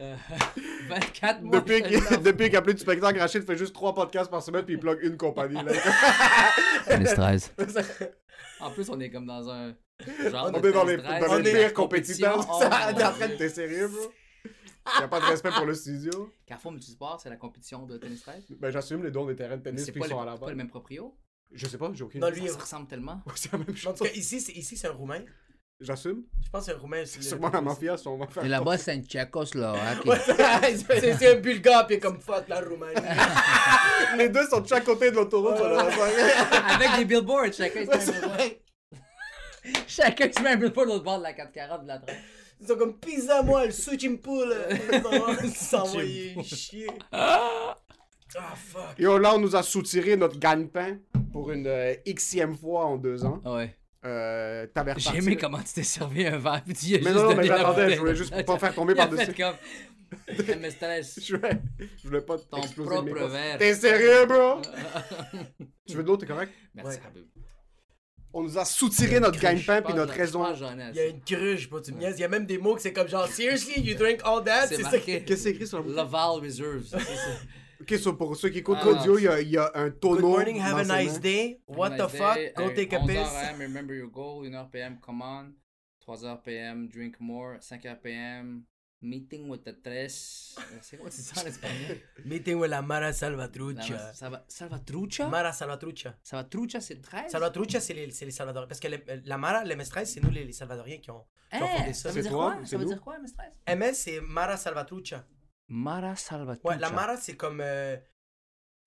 Euh, 24 mois. Depuis qu'il qu'il a plus de spectacle, Rachid fait juste 3 podcasts par semaine puis il plug une compagnie. Là. Tennis 13. En plus, on est comme dans un genre On de est dans les, tennis 13, dans les On est- pires compétiteurs. Oh, T'es sérieux, bro? Y a pas de respect pour le studio. Carrefour Multisport, c'est la compétition de tennis 13. Ben, j'assume les dons des terrains de tennis c'est les- sont à la pas le base. même proprio? Je sais pas, j'ai aucune Non, idée. lui, Ça se ressemble tellement. C'est la même chose. c'est, ici, c'est un Roumain. J'assume. Je pense que c'est un Roumain. c'est Sûrement la mafia, sont va faire. Et là-bas, c'est un Tchécoslovaque. Ouais, c'est, c'est un Bulgare, puis comme fuck la Roumanie. Les deux sont de chaque côté de l'autoroute. Avec des billboards, chacun se met un billboard. Chacun se met un billboard de l'autre bord de la 440 de la 30. Ils sont comme pizza moi, le Suchimpool. Ils s'envoyaient chier. Ah fuck. Yo, là, on nous a soutiré notre gagne-pain pour une euh, xème fois en deux ans. Ouais. Euh, T'avais J'ai aimé comment tu t'es servi un verre, puis tu y as Mais juste non, non, mais j'attendais, je voulais juste pas faire tomber par-dessus. comme... Mais stress. Je voulais, je voulais pas Ton exploser le propre verre. T'es sérieux, bro? tu veux de l'eau, t'es correct? Merci, Ouais. Habib. On nous a soutiré notre gagne-pain puis notre raison. Il y a une cruche, pas tu me niaises. Il y a même des mots que c'est comme genre, seriously, you drink all that? C'est ça Qu'est-ce que c'est écrit sur la bouteille? Laval Reserves. Ok, so pour ceux qui écoutent Ah, l'audio, il y a, il y a un tonneau. Good morning, have a nice day. What Nice the day. fuck? Go Euh, take a 11 piss. AM, remember your goal? 1h PM, come on. 3h PM, drink more. 5h PM, meeting with the tres. Euh, C'est quoi ça en espagnol? Meeting with la Mara La- Salvatrucha. Salva- Salvatrucha? Mara Salvatrucha. Salvatrucha, c'est 13? Salvatrucha, c'est les, c'est les Salvadoriens. Parce que les- la Mara, les MS13, c'est nous les, les Salvadoriens qui ont, qui ont Hein? fondé ça. Ça veut C'est dire quoi? Ça veut dire quoi, MS13? MS, c'est Mara Salvatrucha. Mara Salvatrucha. Ouais, la Mara, c'est comme. euh,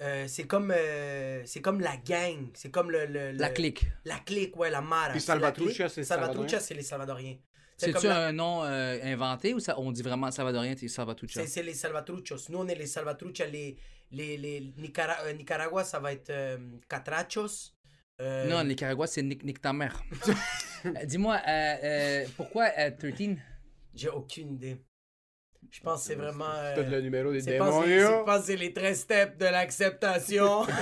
euh, c'est comme. euh, c'est comme la gang. C'est comme le. le- La clique. La clique, ouais, la Mara. Puis c'est Salvatrucha, c'est les Salvatrucha, Salvadoriens. c'est les Salvadoriens. C'est C'est-tu la- un nom euh, inventé ou ça, on dit vraiment Salvadorien et Salvatrucha? C'est c'est les Salvatruchos. Nous, on est les Salvatrucha. Les, les, les Nicara- euh, Nicaragua, ça va être euh, Catrachos. Euh, Non, Nicaragua, c'est Nick, Nick ta mère. Dis-moi, euh, euh, pourquoi euh, 13? J'ai aucune idée. Je pense que c'est vraiment. euh, T'as le numéro des c'est démons, c'est- c'est yo. pas- c'est les 13 steps de l'acceptation.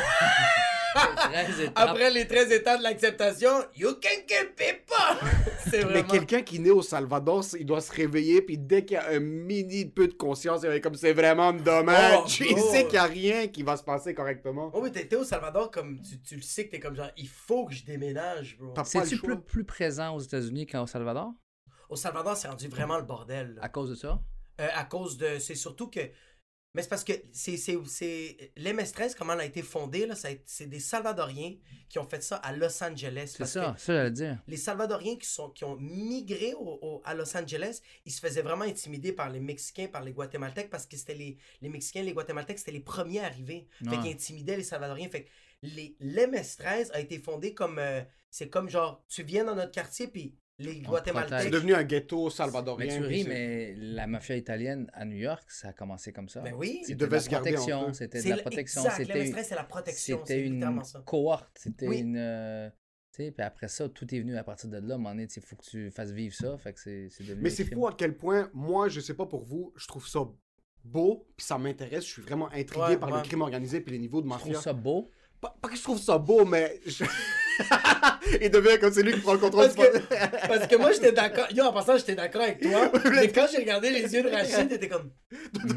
13 étapes. Après les 13 étapes de l'acceptation, you can kill people! c'est Mais vraiment. quelqu'un qui naît au Salvador, c'est- il doit se réveiller, puis dès qu'il y a un mini peu de conscience, il va être comme c'est vraiment dommage. Oh, il oh. sait qu'il n'y a rien qui va se passer correctement. Oh oui, t'es t'es au Salvador comme tu, tu le sais que t'es comme genre il faut que je déménage, bro. C'est-tu plus, plus présent aux États-Unis qu'au Salvador? Au Salvador, c'est rendu vraiment le bordel. là. À cause de ça? Euh, à cause de. C'est surtout que. Mais c'est parce que c'est. c'est, c'est... L'MS13, comment elle a été fondée, là, c'est des Salvadoriens qui ont fait ça à Los Angeles. C'est ça, ça j'allais dire. les Salvadoriens qui, sont, qui ont migré au- au- à Los Angeles, ils se faisaient vraiment intimider par les Mexicains, par les Guatémaltèques, parce que c'était les, les Mexicains, les Guatémaltèques, c'était les premiers arrivés. Fait Ouais. qu'ils intimidaient les Salvadoriens. Fait que les, l'MS13 a été fondé comme. euh, c'est comme genre, tu viens dans notre quartier, puis les C'est Guatémaltèques. devenu un ghetto Mais salvadorien. tu ris, c'est- mais la mafia italienne à New York, ça a commencé comme ça. Ben oui. Ils C'était devaient de la se garder c'était de C'est la protection, c'était l'MS13, c'est la protection. c'était C'est une ça. cohorte, c'était Oui. une euh, Tu sais, puis après ça, tout est venu à partir de là. Donné, il faut que tu fasses vivre ça. Fait que c'est c'est devenu. Mais c'est crime. fou à quel point, moi, je sais pas pour vous, je trouve ça beau, puis ça m'intéresse. Je suis vraiment intrigué Ouais, par ouais. le crime organisé puis les niveaux de Je mafia. trouve ça beau? Pas, pas que je trouve ça beau, mais. je- Il devient comme c'est lui qui prend le contrôle Parce que, parce que moi, j'étais d'accord. Yo, en passant, j'étais d'accord avec toi. mais quand j'ai regardé les yeux de Rachid, t'étais comme.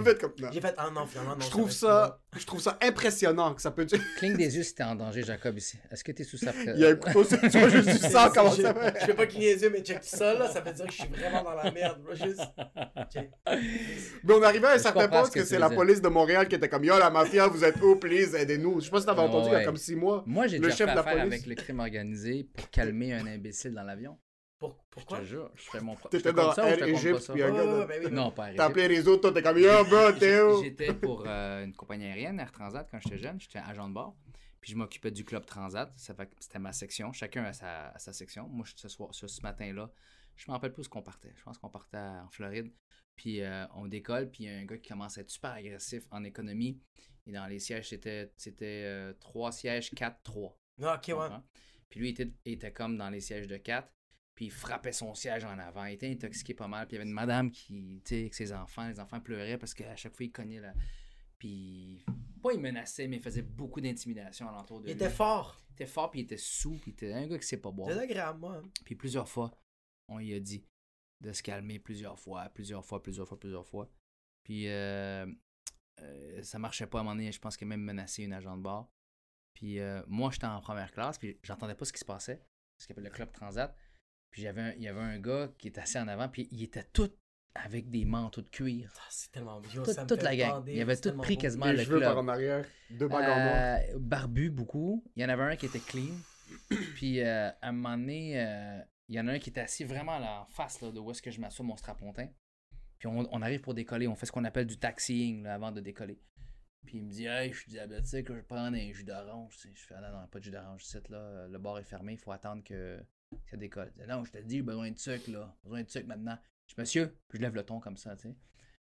Être comme non. J'ai fait, ah non, finalement, non. Je trouve ça, je trouve ça impressionnant que ça peut. Cligne des yeux si t'es en danger, Jacob, ici. Est-ce que t'es sous sa Il y a un couteau sur tu vois juste du sang, comment Je- ça va? Je vais pas cligner les yeux, mais check ça, là. Ça veut dire que je suis vraiment dans la merde. Juste. Mais on arrivait à un certain point que, c'est la police de Montréal qui était comme Yo, la mafia, vous êtes où, please, aidez-nous. Je sais pas si t'avais Ah, entendu il y a comme six mois. Moi, j'ai Le déjà chef fait de la affaire police. avec le crime organisé pour calmer un imbécile dans l'avion. Pour- Je Pourquoi? te jure, je fais mon propre. T'étais dans je Air compte pas Egypt, ça? puis un gars. Non, pas T'as arrêté. appelé les autres, toi, t'es comme Yo, bro, t'es où? J'étais pour euh, une compagnie aérienne, Air Transat, quand j'étais jeune. J'étais agent de bord. Puis je m'occupais du club Transat. Ça fait c'était ma section. Chacun a sa, a sa section. Moi, je- ce, soir, ce, ce matin-là, je me rappelle plus où qu'on partait. Je pense qu'on partait en Floride. Puis euh, on décolle. Puis il y a un gars qui commence à être super agressif en économie. Et dans les sièges, c'était c'était, euh, trois sièges, 4-3. Ah, ok, ouais. Puis lui, il était, il était comme dans les sièges de 4. Puis il frappait son siège en avant. Il était intoxiqué pas mal. Puis il y avait une madame qui, tu sais, avec ses enfants. Les enfants pleuraient parce qu'à chaque fois, il cognait là. Puis, pas il menaçait, mais il faisait beaucoup d'intimidation alentour de Il lui. était fort. Il était fort, puis il était sous. Puis il était un gars qui sait pas boire. C'est agréable, moi. hein. Puis plusieurs fois, on lui a dit de se calmer plusieurs fois, plusieurs fois, plusieurs fois, plusieurs fois. Puis euh, euh, ça marchait pas à un moment donné. Je pense qu'il a même menacé une agent de bord. Puis euh, moi, j'étais en première classe, puis j'entendais pas ce qui se passait. Ce qu'on appelle le club transat. Puis j'avais il y avait un gars qui était assis en avant, puis il était tout avec des manteaux de cuir. Ah, c'est tellement vieux. Toute- ça me toute fait la gang. bander, Il avait tout pris beau. quasiment Les le cheveux par club. en arrière, deux bagues en. Euh, barbu beaucoup. Il y en avait un qui était clean. Puis euh, à un moment donné, euh, il y en a un qui était assis vraiment là, en face là, de où est-ce que je m'assois mon strapontin. Puis on, on arrive pour décoller. On fait ce qu'on appelle du taxiing là, avant de décoller. Puis il me dit Hey, je suis diabétique, je vais prendre un jus d'orange. Je fais Ah non, non, pas de jus d'orange ici, là. Le bar est fermé, il faut attendre que ça décolle. Non, je te dis, j'ai besoin de sucre, là. Besoin de sucre maintenant. Je dis Monsieur, puis je lève le ton comme ça, tu sais.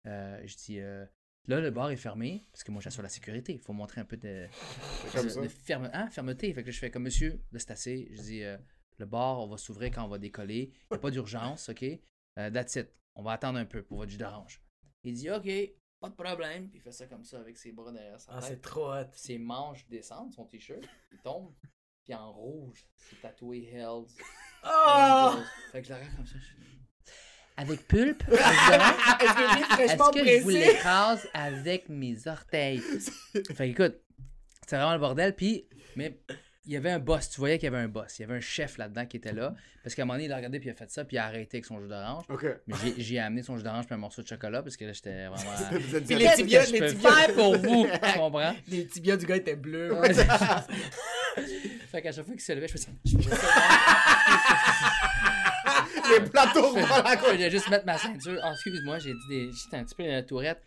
Euh, je dis euh, Là, le bar est fermé, parce que moi, j'assure la sécurité. Il faut montrer un peu de, de- de ferme- hein, fermeté. Fait que je fais comme monsieur, là, c'est assez. Je dis euh, le bar, on va s'ouvrir quand on va décoller. Il n'y a pas d'urgence, OK? Euh, that's it. On va attendre un peu pour votre jus d'orange. Il dit OK, pas de problème. Puis il fait ça comme ça avec ses bras derrière sa Ah, c'est tête. trop hot. Ses manches descendent, son t-shirt, il tombe. Puis en rouge, c'est tatoué Hells. Ah! Fait que je la regarde comme ça. je fais, Avec pulpe, Est-ce que est-ce que je vous l'écrase avec mes orteils? fait que, écoute, c'est vraiment le bordel. Puis, mais il y avait un boss, tu voyais qu'il y avait un boss. Il y avait un chef là-dedans qui était là. Parce qu'à un moment donné, il a regardé puis il a fait ça, puis il a arrêté avec son jus d'orange. Ok. Mais j'ai- j'ai amené son jus d'orange puis un morceau de chocolat parce que là, j'étais vraiment. Puis les tibias, les tibias. faire pour vous? Tu comprends? Les tibias du gars étaient bleus. Ouais, fait qu'à chaque fois qu'il se levait, je faisais. Les plateaux dans la Je voulais juste mettre ma ceinture. Ah, excuse-moi, j'ai dit des. J'étais un petit peu dans la tourette.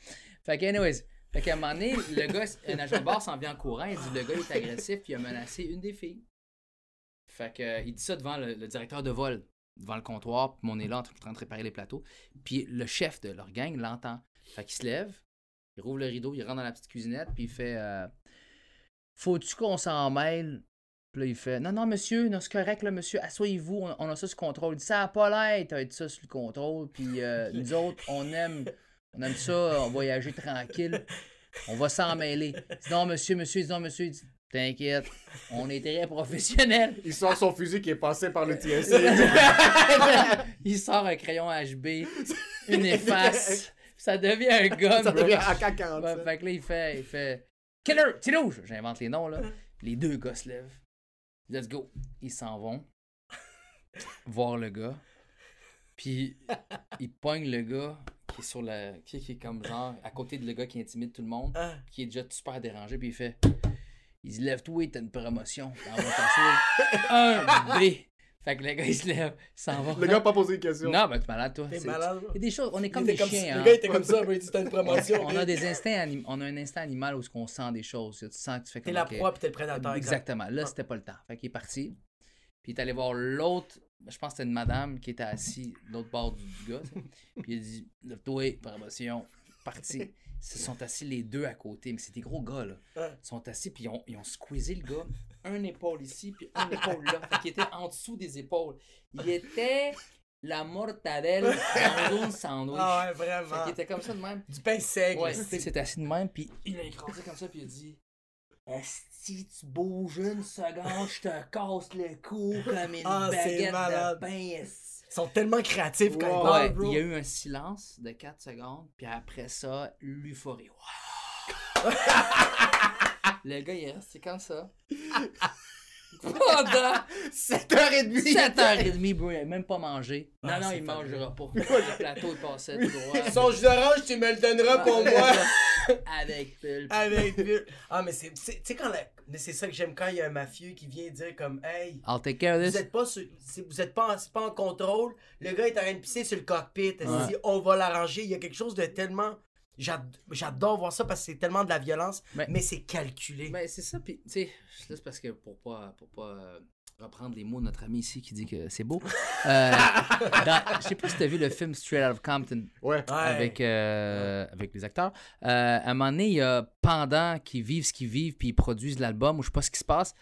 Fait que, anyways. Fait qu'à un moment donné, le gars, un agent de bar s'en vient en courant. Il dit le gars est agressif, puis il a menacé une des filles. Fait que, euh, il dit ça devant le, le directeur de vol, devant le comptoir, puis on est là en train de réparer les plateaux. Puis le chef de leur gang l'entend. Fait qu'il se lève, il rouvre le rideau, il rentre dans la petite cuisinette, puis il fait euh, Faut-tu qu'on s'en mêle? Puis là, il fait Non, non, monsieur, non, c'est correct, là, monsieur, asseyez-vous, on, on a ça sous contrôle. Il dit Ça a pas l'air d'être ça sous le contrôle, puis euh, nous autres, on aime, on aime ça, on voyager tranquille, on va s'en mêler. Dit Non, monsieur, monsieur, dit Non, monsieur, il dit T'inquiète, on est très professionnels. Il sort son fusil qui est passé par le TSC. il sort un crayon HB, une efface, ça devient un gun, Ça bro. devient Ouais, AK-47. fait que là, il fait, il fait Killer, Tino, j'invente les noms là. Les deux gars se lèvent. Let's go. Ils s'en vont voir le gars. Puis ils pognent le gars qui est sur la. Qui, qui est comme genre à côté de le gars qui intimide tout le monde, Ah. qui est déjà super dérangé. Puis il fait Il se lève, toi, t'as une promotion. Un B. Fait que le gars, il se lève, il s'en va. Le gars a pas posé de question. Non, ben, t'es malade, toi. T'es C'est- malade. Il y a des choses, on est comme Il des comme- chiens. Le hein. gars était comme ça, mais il dit t'as une promotion. On a des instincts anim- on a un instinct animal où ce qu'on sent des choses. Tu sens que tu fais T'es comme la ok. proie pis t'es le prédateur. exact. Exactement. Là, c'était pas le temps. Fait qu'il est parti. Puis il est allé voir l'autre. Je pense que c'était une madame qui était assise de l'autre bord du, du gars. Puis il a dit Lève-toi, promotion. Parti. Ils se sont assis les deux à côté. Mais c'est des gros gars, là. Ils sont assis, puis ils ont, ils ont squeezé le gars. un épaule ici, puis un épaule là. Fait qu'il était en dessous des épaules. Il était la mortadelle dans un sandwich. Ah ouais, Fait vraiment. qu'il était comme ça de même. Du pain sec. Ouais, s'est assis de même, puis il a écrasé comme ça, puis il a dit Si tu bouges une seconde, je te casse le cou comme une Ah, baguette de pain. Ils sont tellement créatifs quand ils parlent, Ouais, bro. il y a eu un silence de 4 secondes, puis après ça, l'euphorie. Wow. le gars, il est resté comme ça. Pendant 7h30! 7h30, bro, il a même pas mangé. Non, Ah, non, c'est il mangera pas. Le plateau, il passait tout droit. Son jus d'orange, tu me le donneras pour moi. Avec pulpe. Avec Bill. Ah, mais c'est. Tu sais, quand la- mais c'est ça que j'aime quand il y a un mafieux qui vient dire comme, hey. I'll take care of Vous êtes pas, sur- vous êtes pas, en, c'est pas en contrôle. Le gars est en train de pisser sur le cockpit. Ouais. Si on va l'arranger, il y a quelque chose de tellement. j'ad- J'adore voir ça parce que c'est tellement de la violence, Mais- mais, c'est calculé. Ben, c'est ça, puis, tu sais, c'est parce que pour pas, pour pas euh, reprendre les mots de notre ami ici qui dit que c'est beau. Euh, dans- Je sais pas si t'as vu le film Straight Out of Compton Ouais. Avec, euh, avec les acteurs. Euh, à un moment donné, il y a Pendant qui vivent ce qu'ils vivent, puis ils produisent l'album, ou je sais pas ce qui se passe.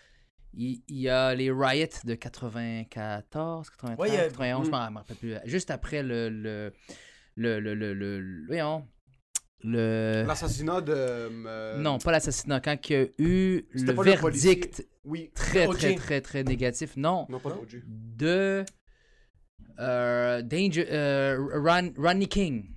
Il, il y a les riots de 94, 93, Ouais, a- 91, je m'en me rappelle plus. Juste après le. le le, le, le, le, le- voyons, le- L'assassinat de. euh, non, pas l'assassinat. Quand il y a eu le verdict Oui. très, très, très, très négatif. Non, pas de euh, Danger, euh, Ron- Rodney King.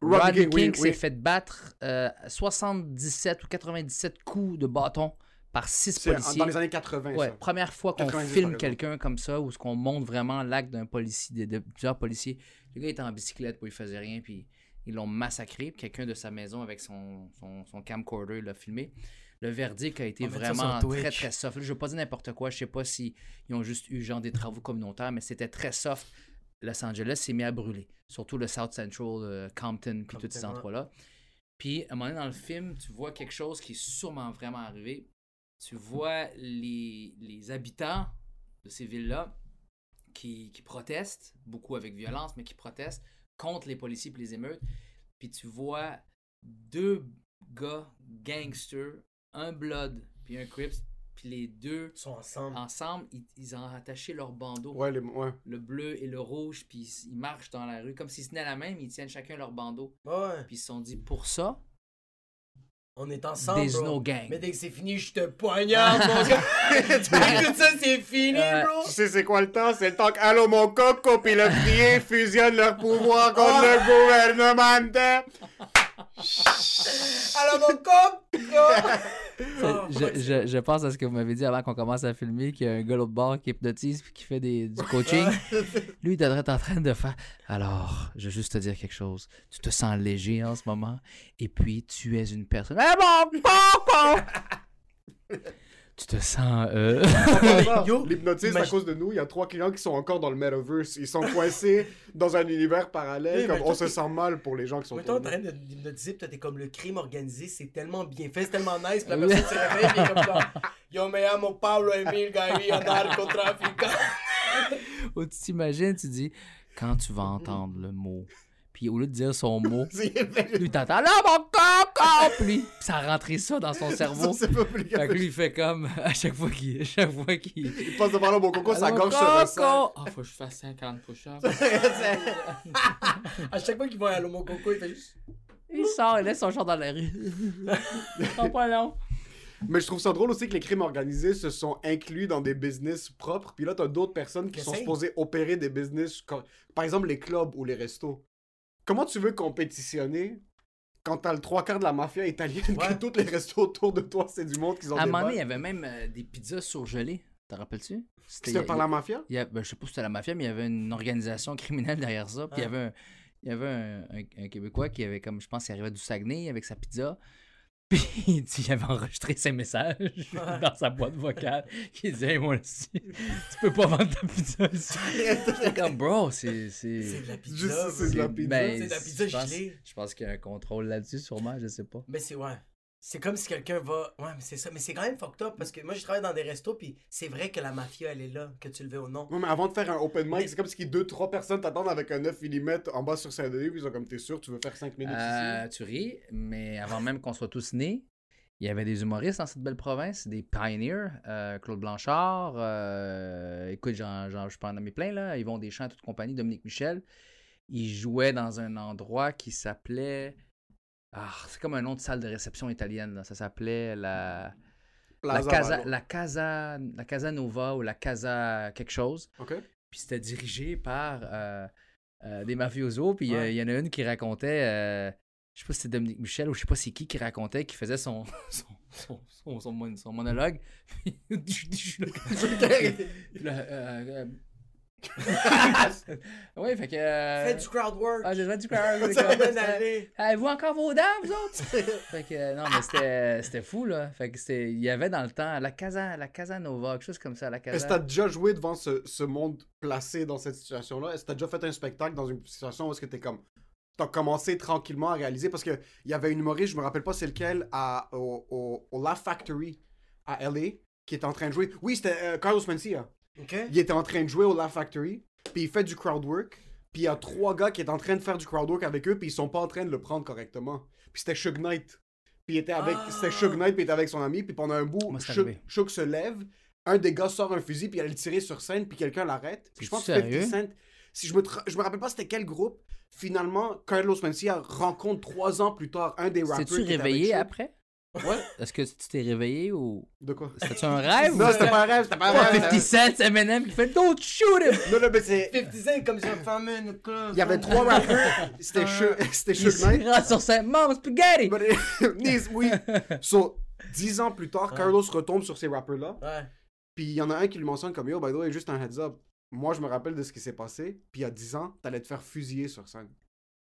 Rodney King, King, oui, s'est oui. fait battre euh, 77 ou 97 coups de bâton par six policiers. dans les années 80, Ouais, ça. première fois qu'on 90, filme quelqu'un comme ça, où ce qu'on montre vraiment l'acte d'un policier, de, de plusieurs policiers. Le gars était en bicyclette, puis il faisait rien, puis ils l'ont massacré. Quelqu'un de sa maison avec son, son, son camcorder l'a filmé. Le verdict a été On vraiment très très soft. Je veux pas dire n'importe quoi, je sais pas si ils ont juste eu genre des travaux communautaires, mais c'était très soft. Los Angeles s'est mis à brûler, surtout le South Central, euh, Compton, puis tous ces endroits-là. Puis à un moment donné dans le film, tu vois quelque chose qui est sûrement vraiment arrivé. Tu vois les, les habitants de ces villes-là qui, qui protestent, beaucoup avec violence, mais qui protestent contre les policiers et les émeutes. Puis tu vois deux gars gangsters, un Blood puis un Crips, puis les deux Ils sont ensemble. ensemble, ils, ils ont attaché leur bandeau, Ouais, les... ouais. le bleu et le rouge, puis ils, ils marchent dans la rue comme s'ils se tenaient la même, ils tiennent chacun leur bandeau. Ouais. Puis ils se sont dit, pour ça, On est ensemble. there's bro. no gang. Mais dès que c'est fini, je te poignarde, mon gars. Tout ça, c'est fini, Euh, bro. Tu sais c'est quoi le temps? C'est le temps que Allô mon coco pis le prier fusionnent leur pouvoir contre Ah. le gouvernement. Alors, mon coq! Ça, je, je, je pense à ce que vous m'avez dit avant qu'on commence à filmer, qu'il y a un gars l'autre bord qui hypnotise puis qui fait des, du coaching. Lui, il devrait être en train de faire. Alors, je veux juste te dire quelque chose. Tu te sens léger en ce moment, et puis tu es une personne. Tu te sens. euh, à cause de nous, il y a trois clients qui sont encore dans le metaverse. Ils sont coincés dans un univers parallèle. Oui, comme mais on se sent mal pour les gens qui sont Mettons, t'es en train de d'hypnotiser, t'es comme le crime organisé, c'est tellement bien fait, c'est tellement nice, la personne se réveille, est comme ça. Yo me llamo Pablo Emil Gaviria, narcotrafiquant. Ou tu t'imagines, tu dis, quand tu vas entendre le mot, puis au lieu de dire son mot, lui t'entends là mon coco, puis lui, ça a rentré ça dans son cerveau. Ça, plus Fait que lui, il fait comme à chaque fois qu'il. À chaque fois qu'il. Il passe devant là, mon coco, Allô, gorge resserre. Ah, faut que je fasse 50 push-ups. À chaque fois qu'il voit un mon coco, il fait juste. il sort, il laisse son char dans la rue. Pas pas long. Mais je trouve ça drôle aussi que les crimes organisés se sont inclus dans des business propres. Puis là, t'as d'autres personnes qui sont supposées opérer des business, par exemple les clubs ou les restos. Comment tu veux compétitionner quand t'as le trois quarts de la mafia italienne, Ouais. que tous les restos autour de toi, c'est du monde qui ont À un moment donné, il y avait même euh, des pizzas surgelées. T'en rappelles-tu? C'était par la mafia? il y a- ben, je sais pas si c'était la mafia, mais il y avait une organisation criminelle derrière ça. Puis il y Ah. avait un, il y avait un, un- un Québécois qui avait comme, je pense, il arrivait du Saguenay avec sa pizza. Puis il dit- il avait enregistré ses messages dans sa boîte vocale. qui disait, hey, moi aussi, tu peux pas vendre ta pizza ici. Comme, bro, c'est. C'est de la pizza. C'est de la pizza. Ben, C'est de la pizza je pense- pense qu'il y a un contrôle là-dessus, sûrement, je sais pas. Mais c'est ouais. C'est comme si quelqu'un va. Ouais, mais c'est ça. Mais c'est quand même fucked up parce que moi, je travaille dans des restos, puis c'est vrai que la mafia, elle est là, que tu le veux ou non. Ouais, mais avant de faire un open mic, Mais- c'est comme si deux, trois personnes t'attendent avec un 9 mm en bas sur Saint-Denis, puis ils sont comme, t'es sûr, tu veux faire 5 minutes Euh, tu ris, mais avant même qu'on soit tous nés, il y avait des humoristes dans cette belle province, des pioneers. euh, Claude Blanchard, euh, écoute, j'en, j'en- je peux en nommer plein, là. Ils vont des chants, toute compagnie, Dominique Michel. Ils jouaient dans un endroit qui s'appelait. Ah, c'est comme un nom de salle de réception italienne, là. Ça s'appelait la. La casa, la casa, la casa Nova ou la casa quelque chose. Puis c'était dirigé par euh, euh, des mafiosos. Puis euh, Ouais. il y en a une qui racontait, euh, je sais pas si c'était Dominique Michel ou je sais pas c'est qui qui racontait, qui faisait son, son, son monologue. Ouais, fait que. euh, Fais du crowd work. Ah, j'ai fait du crowd. Aller. Avez-vous encore vos dents, vous autres? fait que, euh, non, mais c'était, c'était fou, là. Fait que c'était, il y avait dans le temps la Casa, la Casa Nova, quelque chose comme ça, la Est-ce que Casa. t'as déjà joué devant ce, ce monde placé dans cette situation-là? Est-ce que t'as déjà fait un spectacle dans une situation où est-ce que t'es comme... T'as commencé tranquillement à réaliser? Parce que il y avait une humoriste, je me rappelle pas c'est lequel, à, au, au, au Laugh Factory à LA, qui était en train de jouer. Oui, c'était euh, Carlos Mencia. Il était en train de jouer au Laugh Factory, puis il fait du crowd work, puis il y a trois gars qui étaient en train de faire du crowd work avec eux, puis ils sont pas en train de le prendre correctement. Puis c'était Suge Knight. Puis il était avec, Ah. c'était Knight, puis il était avec son ami, puis pendant un bout. Suge se lève, un des gars sort un fusil, puis il allait le tirer sur scène, puis quelqu'un l'arrête. Puis je pense que C'est-tu 50 sérieux? Cent, si je me, tra- je me rappelle pas c'était quel groupe, finalement, Carlos Mencia rencontre trois ans plus tard un des rappers. T'es-tu avec réveillé après? Ouais. Est-ce que tu t'es réveillé ou. De quoi? C'était-tu un rêve? Non, c'était pas un rêve, c'était pas un rêve. 50 Cent, c'est Eminem qui fait Don't shoot him! Non, non, mais c'est. 50 Cent comme ça, une club. Il y avait trois rappers. C'était Suge- c'était Knight. se rend sur scène, Mom, spaghetti! But it- oui. So, dix ans plus tard, Carlos retombe sur ces rappers-là. Ouais. Puis il y en a un qui lui mentionne comme Yo, by the way, juste un heads up. Moi, je me rappelle de ce qui s'est passé. Puis il y a 10 ans, t'allais te faire fusiller sur scène.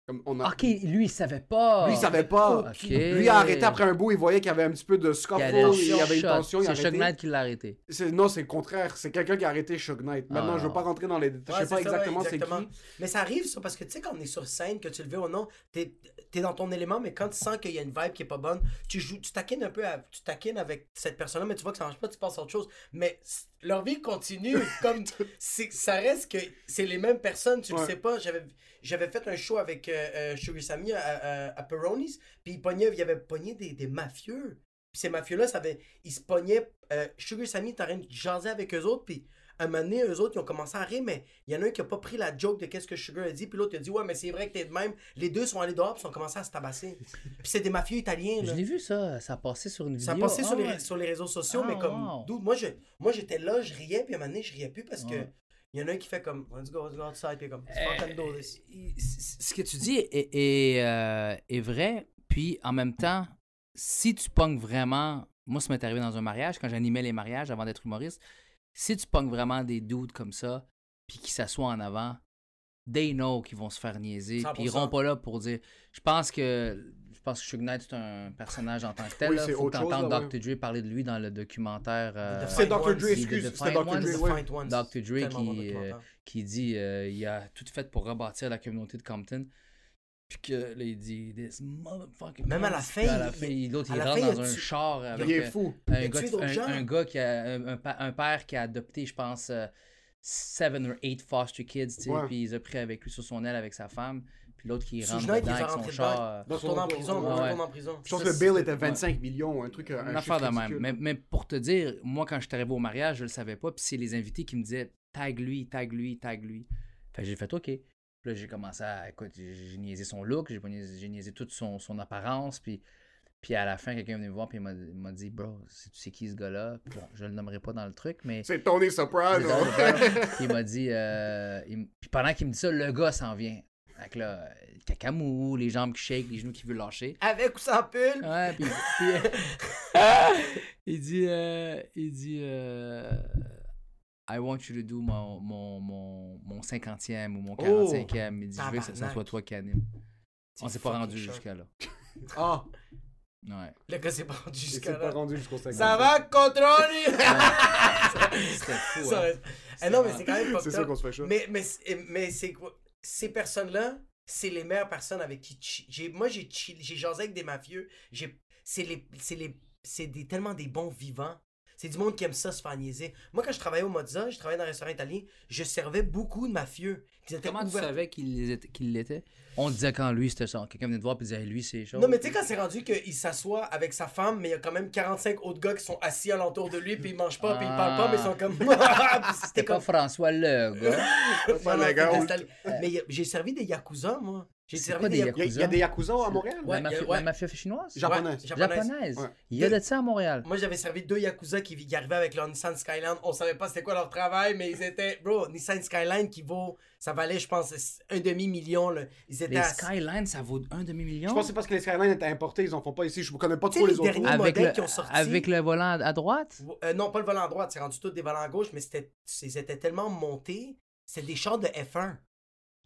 Comme on a... Ok, lui, il savait pas. Lui, il savait pas. Ok. Lui a arrêté après un bout, il voyait qu'il y avait un petit peu de Il y scuffle, avait il y avait une tension, il a C'est arrêté. Knight qui l'a arrêté. C'est- Non, c'est le contraire. C'est quelqu'un qui a arrêté Suge Knight. Maintenant, Ah. je veux pas rentrer dans les détails. Ouais, je sais pas ça, ouais, exactement c'est exactement. qui. Mais ça arrive, ça, parce que tu sais, quand on est sur scène, que tu le veux ou non, t'es es dans ton élément, mais quand tu sens qu'il y a une vibe qui est pas bonne, tu joues, tu taquines un peu, à- tu taquines avec cette personne-là, mais tu vois que ça marche pas, tu passes à autre chose. Mais leur vie continue, comme c'est- ça reste que c'est les mêmes personnes, tu le Ouais. sais pas. J'avais j'avais fait un show avec euh, euh, Sugar Sammy à, à, à Peroni's, puis il, pognait, il y avait pogné des, des mafieux. Puis ces mafieux-là, ça ils se pognaient. euh, Sugar Sammy était en train de jaser avec eux autres, puis un moment donné, eux autres, ils ont commencé à rire, mais il y en a un qui a pas pris la joke de qu'est-ce que Sugar a dit, puis l'autre a dit, ouais, mais c'est vrai que t'es de même. Les deux sont allés dehors, puis ils ont commencé à se tabasser. puis c'est des mafieux italiens, là. Je l'ai vu ça, ça a passé sur une Ça vidéo. passait sur, Ah les, ouais. sur les réseaux sociaux, Ah, mais comme. wow. moi, je, moi, j'étais là, je riais, puis à un moment donné, je riais plus parce que. Il y en a un qui fait comme, let's go, let's go outside, puis comme, fucking do this. Euh, c- ce que tu dis est, est, euh, est vrai, puis en même temps, si tu pognes vraiment. Moi, ça m'est arrivé dans un mariage, quand j'animais les mariages avant d'être humoriste. Si tu pognes vraiment des dudes comme ça, puis qui s'assoient en avant, they know qu'ils vont se faire niaiser, puis ils 100%. iront pas là pour dire. Je pense que. Je pense que Suge Knight, c'est un personnage en tant que tel. Oui, c'est Faut que t'entendes. Dr. Dre parler de lui dans le documentaire. euh, C'est Dr. Dre, excuse. Defiant Dr. Dre. Dr. Dre qui, euh, qui dit euh, il a tout fait pour rebâtir la communauté de Compton. Puis que là, il dit This motherfucking. Même à la fin, Puis à la il- fin, il- l'autre, il rentre dans un char avec Il est fou. un, gars, qui- d'autres un, gens. un gars qui a un, père qui a adopté, je pense, euh, seven or eight foster kids, tu sais, Ouais. puis il les a pris avec lui sur son aile avec sa femme, puis l'autre qui rentre dedans avec son char. dedans. euh, Retourne en prison, Ouais, retourne ouais. en prison. Je pense que le bill c'est- était 25 millions, un truc. Un une affaire de même. ridicule. Mais, mais pour te dire, moi, quand je suis arrivé au mariage, je le savais pas. Puis c'est les invités qui me disaient tag lui, tag lui, tag lui. Fait que j'ai fait OK. Puis là, j'ai commencé à. Écoute, j'ai j'ai niaisé son look, j'ai pas niaisé, j'ai niaisé toute son, son apparence. Puis, puis à la fin, quelqu'un est venu me voir, puis il m'a- il m'a dit Bro, sais- tu sais qui ce gars-là? Puis Bon, je le nommerai pas dans le truc, mais. C'est Tony Soprano. Puis il m'a dit. euh, il m- puis pendant qu'il me dit ça, le gars s'en vient. Fait que là, euh, cacamou, les jambes qui shake, les genoux qui veulent lâcher. Avec ou sans pull? Ouais, puis, puis, il dit, euh, il dit, euh, I want you to do mon, mon, mon, mon 50e ou mon 45e. il dit, je veux que ça, ça soit toi qui anime. C'est On s'est pas rendu jusqu'à là. Ah, Ouais. Le gars s'est pas rendu jusqu'à pas là. rendu jusqu'au 50. Ça va, Contrôle? C'était fou, Ça hein. reste- Eh non, mais c'est quand même C'est fucked sûr up. qu'on se fait chaud. Mais, mais, c'est- mais c'est quoi? Ces personnes-là, c'est les meilleures personnes avec qui. J'ai, moi, j'ai j'ai jasé avec des mafieux. J'ai, c'est les, c'est les, c'est des, tellement des bons vivants. C'est du monde qui aime ça se faire niaiser. Moi, quand je travaillais au Mozza, je travaillais dans un restaurant italien, je servais beaucoup de mafieux. Ils étaient Comment tu savais qu'il qu'il l'était? On disait quand lui, c'était ça. Quelqu'un venait te voir et disait, lui, c'est chaud. Non, mais tu sais, quand c'est rendu qu'il s'assoit avec sa femme, mais il y a quand même 45 autres gars qui sont assis alentour de lui, puis ils mangent pas, puis ils parlent pas, mais ils sont comme. Puis C'était C'était pas comme. François le gars. Non, non, les gars, c'était on- installé. Mais j'ai servi des Yakuza, moi. J'ai C'est servi quoi des des Yakuza. Il y, a- des Yakuza à Montréal? Ouais, la, mafia, ouais. la mafia chinoise? Japonaise. Japonaise. Ouais. Il y a de ça à Montréal. Moi, j'avais servi deux Yakuza qui, qui arrivaient avec leur Nissan Skyline. On savait pas c'était quoi leur travail, mais ils étaient. Bro, Nissan Skyline qui vaut. Ça valait, je pense, un demi-million. là. Ils étaient Les à- ça vaut un demi-million? Je pense que c'est parce que les Skylines étaient importés, ils en font pas ici. Je ne connais pas trop les les autres. avec modèles le, qui ont sorti. avec le volant à droite? Euh, non, pas le volant à droite, c'est rendu tout des volants à gauche, mais c'était, ils étaient tellement montés. C'est des chars de F1.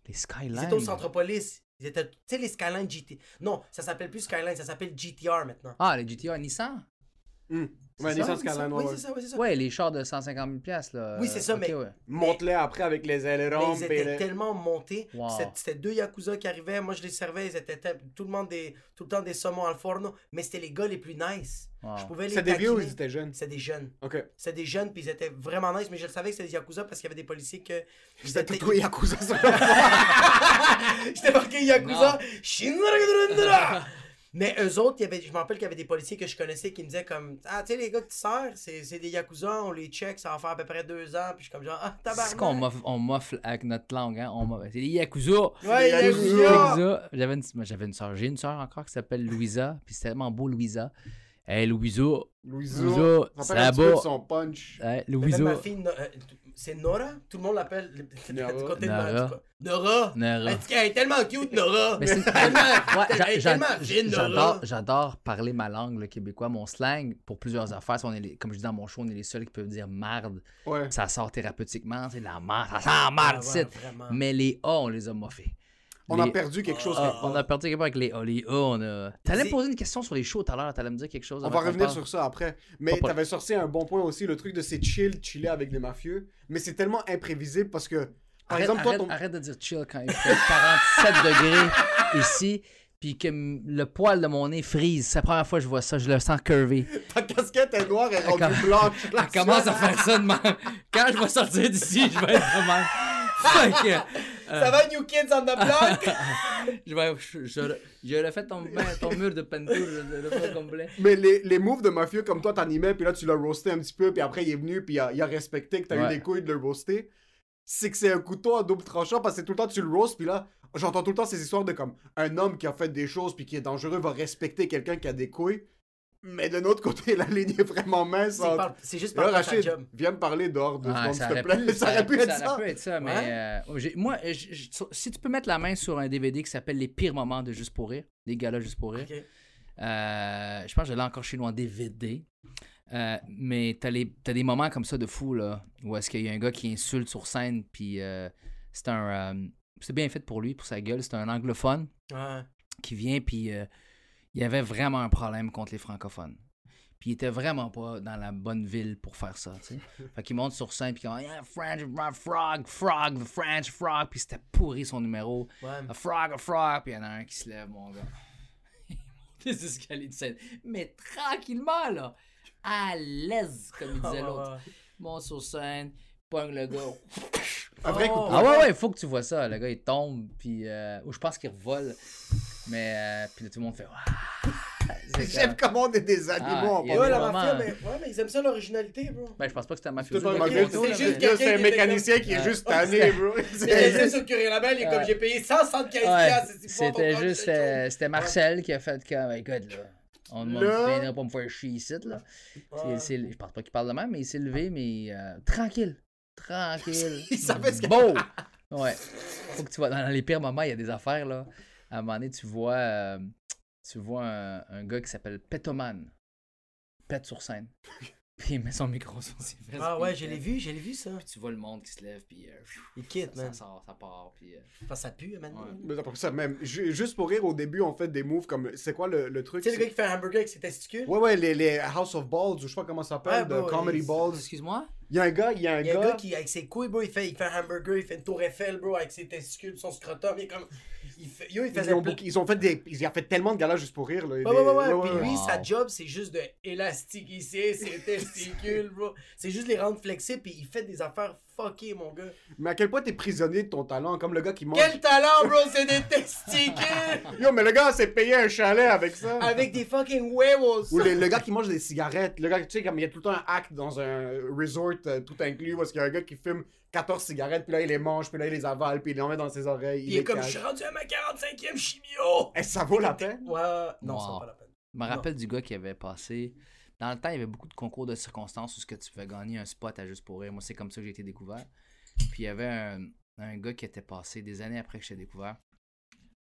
Les Skylines. étaient au Centropolis. Ils étaient. Tu sais, les Skyline GT. Non, ça s'appelle plus Skyline, ça s'appelle GTR maintenant. Ah, les GTR Nissan? Hum. Ouais, ça? Skyline, Oui, c'est ça, oui, c'est ça. Ouais, les chars de 150 000 piastres, là. Oui, c'est ça, mais- ouais. Monte-les après avec les Mais ailerons. ils étaient les- tellement montés. Wow. C'était- C'était deux Yakuza qui arrivaient. Moi, je les servais. Ils étaient tout le monde des, tout le temps des saumons al forno. Mais c'était les gars les plus nice. Wow. Je pouvais les C'est des vieux ou ils étaient jeunes? C'était des jeunes. Ok. C'était des jeunes, puis ils étaient vraiment nice. Mais je le savais que c'était des Yakuza parce qu'il y avait des policiers que. ils C'était étaient- tout Yakuza sur J'étais marqué Yakuza. Shinragadurundra. Mais eux autres, il y avait, je me rappelle qu'il y avait des policiers que je connaissais qui me disaient comme Ah, tu sais, les gars que tu sers, c'est c'est des Yakuza, on les check, ça va faire à peu près deux ans. Puis je suis comme genre Ah, tabarnak. C'est qu'on m'offre- on m'offle avec notre langue, hein. On m'offle- c'est les Yakuza. Ouais, Yakuza. Yakuza. Yakuza. J'avais une, j'avais une soeur. J'ai une soeur encore qui s'appelle Louisa. Puis c'est tellement beau, Louisa. Hey. Louisa. Louisa, Ça va. son punch. Hey, ma fille, euh, c'est Nora? Tout le monde l'appelle. Du côté de Nora. Nora. Nora. Qu'elle est tellement cute, Nora. Mais c'est tellement, Ouais, fine, Nora. j'adore parler ma langue, le québécois, mon slang, pour plusieurs affaires. Si on est les- comme je dis dans mon show, on est les seuls qui peuvent dire marde. Ouais. Ça sort thérapeutiquement, c'est de la marde. Ça sent la marde, Ah ouais. Mais les A, on les a moffés. On a perdu quelque chose. Ah, on a perdu quelque part avec les A. Les A, on a. T'allais me poser une question sur les shows tout à l'heure, t'allais me dire quelque chose. On va revenir sur ça après. Mais t'avais sorti un bon point aussi, le truc de c'est chill, chiller avec des mafieux. Mais c'est tellement imprévisible parce que, par Arrête, exemple, toi, arrête, ton... arrête de dire chill quand il fait 47 degrés ici, puis que le poil de mon nez frise. C'est la première fois que je vois ça, je le sens curvé. ta casquette est noire et rendue com- blanche. Elle commence à faire ça de même. Quand je vais sortir d'ici, je vais être de même. Fuck! Ça va, New Kids on the Block? Je vais. Je, je, je le fait ton, ton mur de peinture, je le fais complet. Mais les, les moves de mafieux comme toi, t'animais, puis là, tu l'as roasté un petit peu, puis après, il est venu, puis il a, il a respecté que t'as eu Ouais. des couilles de le roaster. C'est que c'est un couteau à double tranchant, parce que tout le temps, tu le roastes, puis là, j'entends tout le temps ces histoires de comme un homme qui a fait des choses, puis qui est dangereux, va respecter quelqu'un qui a des couilles. Mais de l'autre côté, la ligne est vraiment mince. C'est par- C'est juste là, Rachid, job. viens me parler dehors de Ah, s'il te aurait plaît. pu, ça aurait pu être ça ça. aurait pu être ça, mais euh, j'ai- moi, j'ai- j'ai- si tu peux mettre la main sur un DVD qui s'appelle Les pires moments de Juste pour rire, des galas Juste pour rire, euh, je pense que je l'ai encore chez nous en DVD. Euh, mais t'as, les, t'as des moments comme ça de fou, là, où est-ce qu'il y a un gars qui insulte sur scène, puis euh, c'est un... euh, c'est bien fait pour lui, pour sa gueule, c'est un anglophone Ouais. qui vient, puis il avait vraiment un problème contre les francophones. Puis il était vraiment pas dans la bonne ville pour faire ça, tu sais. fait qu'il monte sur scène, puis il dit yeah, French, frog, frog, the French frog, puis c'était pourri son numéro. Ouais. A frog, a frog, puis il y en a un qui se lève, mon gars. Il monte les escaliers de scène. Mais tranquillement, là. À l'aise, comme il disait l'autre. Monte sur scène, pogne le gars. Un vrai coup de Oh. Ah ouais, ouais, il faut que tu vois ça. Le gars, il tombe, puis... Euh, ou je pense qu'il revole. Mais... euh, puis là, tout le monde fait... Ouah! C'est Les chefs comme- commandent des animaux Ah, Ouais, la mafia, mais, ouais, mais ils aiment ça l'originalité, bro. Ben, je pense pas que c'était un C'est mafieux. c'est c'est juste quelqu'un un qui mécanicien qui est juste tanné, bro. Mais C'est- c'est sur Curie Label, il est comme j'ai payé 175 Ouais, piastres, c'est si fort, C'était ton juste... euh, c'était Marcel qui a fait que... Ben, écoute, là... On ne viendra pas me faire chier ici, là. C'est- c'est- je pense pas qu'il parle de même, mais il s'est levé, mais euh, tranquille. Tranquille. Il savait ce qu'il Beau! Ouais. Faut que tu vois, dans les pires moments, il y a des affaires, là. À un moment donné, tu vois, euh, tu vois un, un gars qui s'appelle Petoman. Pète sur scène. Puis il met son micro sur ses fesses. Ah ouais, je l'ai vu, je l'ai vu ça. Puis tu vois le monde qui se lève, puis euh, Il quitte, ça man. sort, ça part, puis... euh, Enfin, ça pue, maintenant. Ouais. Mais après ça, même, ju- juste pour rire, au début, on fait des moves comme. C'est quoi le, le truc Tu sais, le c'est- gars qui fait un hamburger avec ses testicules? Ouais, ouais, les, les House of Balls, ou je sais pas comment ça s'appelle, Ouais, de Comedy les- Balls. Excuse-moi? Il y a un gars, il y a un Il y a un gars. gars qui, avec ses couilles, bro, il fait, il fait un hamburger, il fait une tour Eiffel, bro, avec ses testicules, son scrotum, il est comme... Il fait- Yo, il Ils ont, plein- ils ont fait des. Ils ont fait tellement de galas juste pour rire. Là, Ouais, Des- ouais, ouais, Puis lui, Wow. sa job, c'est juste de élastique ici, ses testicules, bro. C'est juste les rendre flexibles, puis il fait des affaires fuckées, mon gars. Mais à quel point t'es prisonnier de ton talent, comme le gars qui mange. Quel talent, bro, c'est des testicules Yo, mais le gars s'est payé un chalet avec ça. avec des fucking huevos. Ou le, le gars qui mange des cigarettes. Le gars, tu sais, comme il y a tout le temps un hack dans un resort euh, tout inclus, parce qu'il y a un gars qui fume 14 cigarettes, puis là il les mange, puis là il les avale, puis il les met dans ses oreilles. Puis il est comme, je suis rendu à ma 45e chimio. Eh, ça vaut la peine? Ouais, non, ça vaut pas la peine. Je me rappelle du gars qui avait passé. Dans le temps, il y avait beaucoup de concours de circonstances où ce que tu pouvais gagner un spot à Juste pour rire. Moi, c'est comme ça que j'ai été découvert. Puis il y avait un, un gars qui était passé des années après que je t'ai découvert.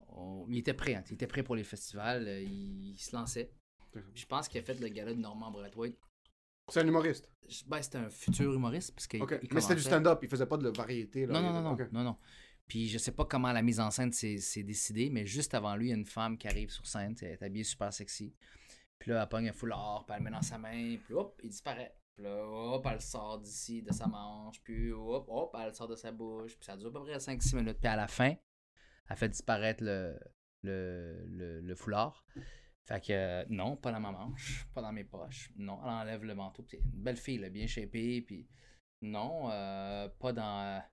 On- il était prêt, hein. il était prêt pour les festivals, euh, il, il se lançait. Puis je pense qu'il a fait le gala de Normand Brathwaite. C'est un humoriste. Ben, c'était un futur humoriste. Parce qu'il- Ok. il Mais c'était du stand-up, il faisait pas de variété. Là. Non, non, non, non, non, non. Puis je sais pas comment la mise en scène s'est décidée, mais juste avant lui, il y a une femme qui arrive sur scène, elle est habillée super sexy. Puis là, elle pogne un foulard, puis elle le met dans sa main, puis hop, il disparaît. Puis là, hop, elle le sort d'ici, de sa manche, puis hop, hop, elle le sort de sa bouche, puis ça dure à peu près 5-6 minutes. Puis à la fin, elle fait disparaître le, le, le, le foulard. Fait que euh, non, pas dans ma manche, pas dans mes poches. Non, elle enlève le manteau. C'est une belle fille, là, bien shapée, puis non, euh, pas dans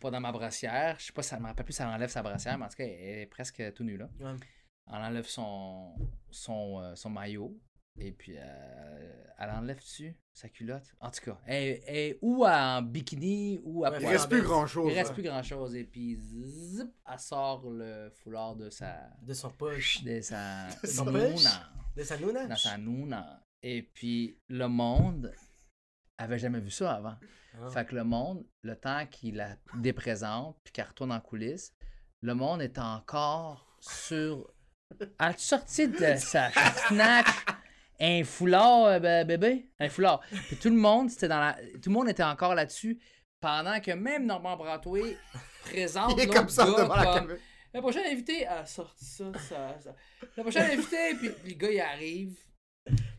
pas dans ma brassière. Je sais pas, ça me rappelle plus si elle enlève sa brassière, mais en tout cas, elle est presque tout nue là. Ouais. Elle enlève son, son, euh, son maillot. Et puis, euh, elle enlève dessus sa culotte. En tout cas, elle, elle est ou en bikini ou à Ouais, Il reste plus grand-chose. Il reste plus grand chose. Et puis, zip, elle sort le foulard de sa. De son poche. De sa. De son nouna. poche? De sa nouna. Dans sa nouna. Et puis, le monde avait jamais vu ça avant. Ah. Fait que le monde, le temps qu'il la déprésente puis qu'elle retourne en coulisses, le monde est encore sur. As-tu sorti de sa snatch un foulard, euh, bé- bébé? Un foulard. Puis tout le monde, c'était dans la. Tout le monde était encore là-dessus pendant que même Normand Bratois présente. Il est l'autre comme ça gars devant la caméra. la prochaine invitée, a sorti ça, ça, ça. La prochaine invitée, puis, le gars, il arrive,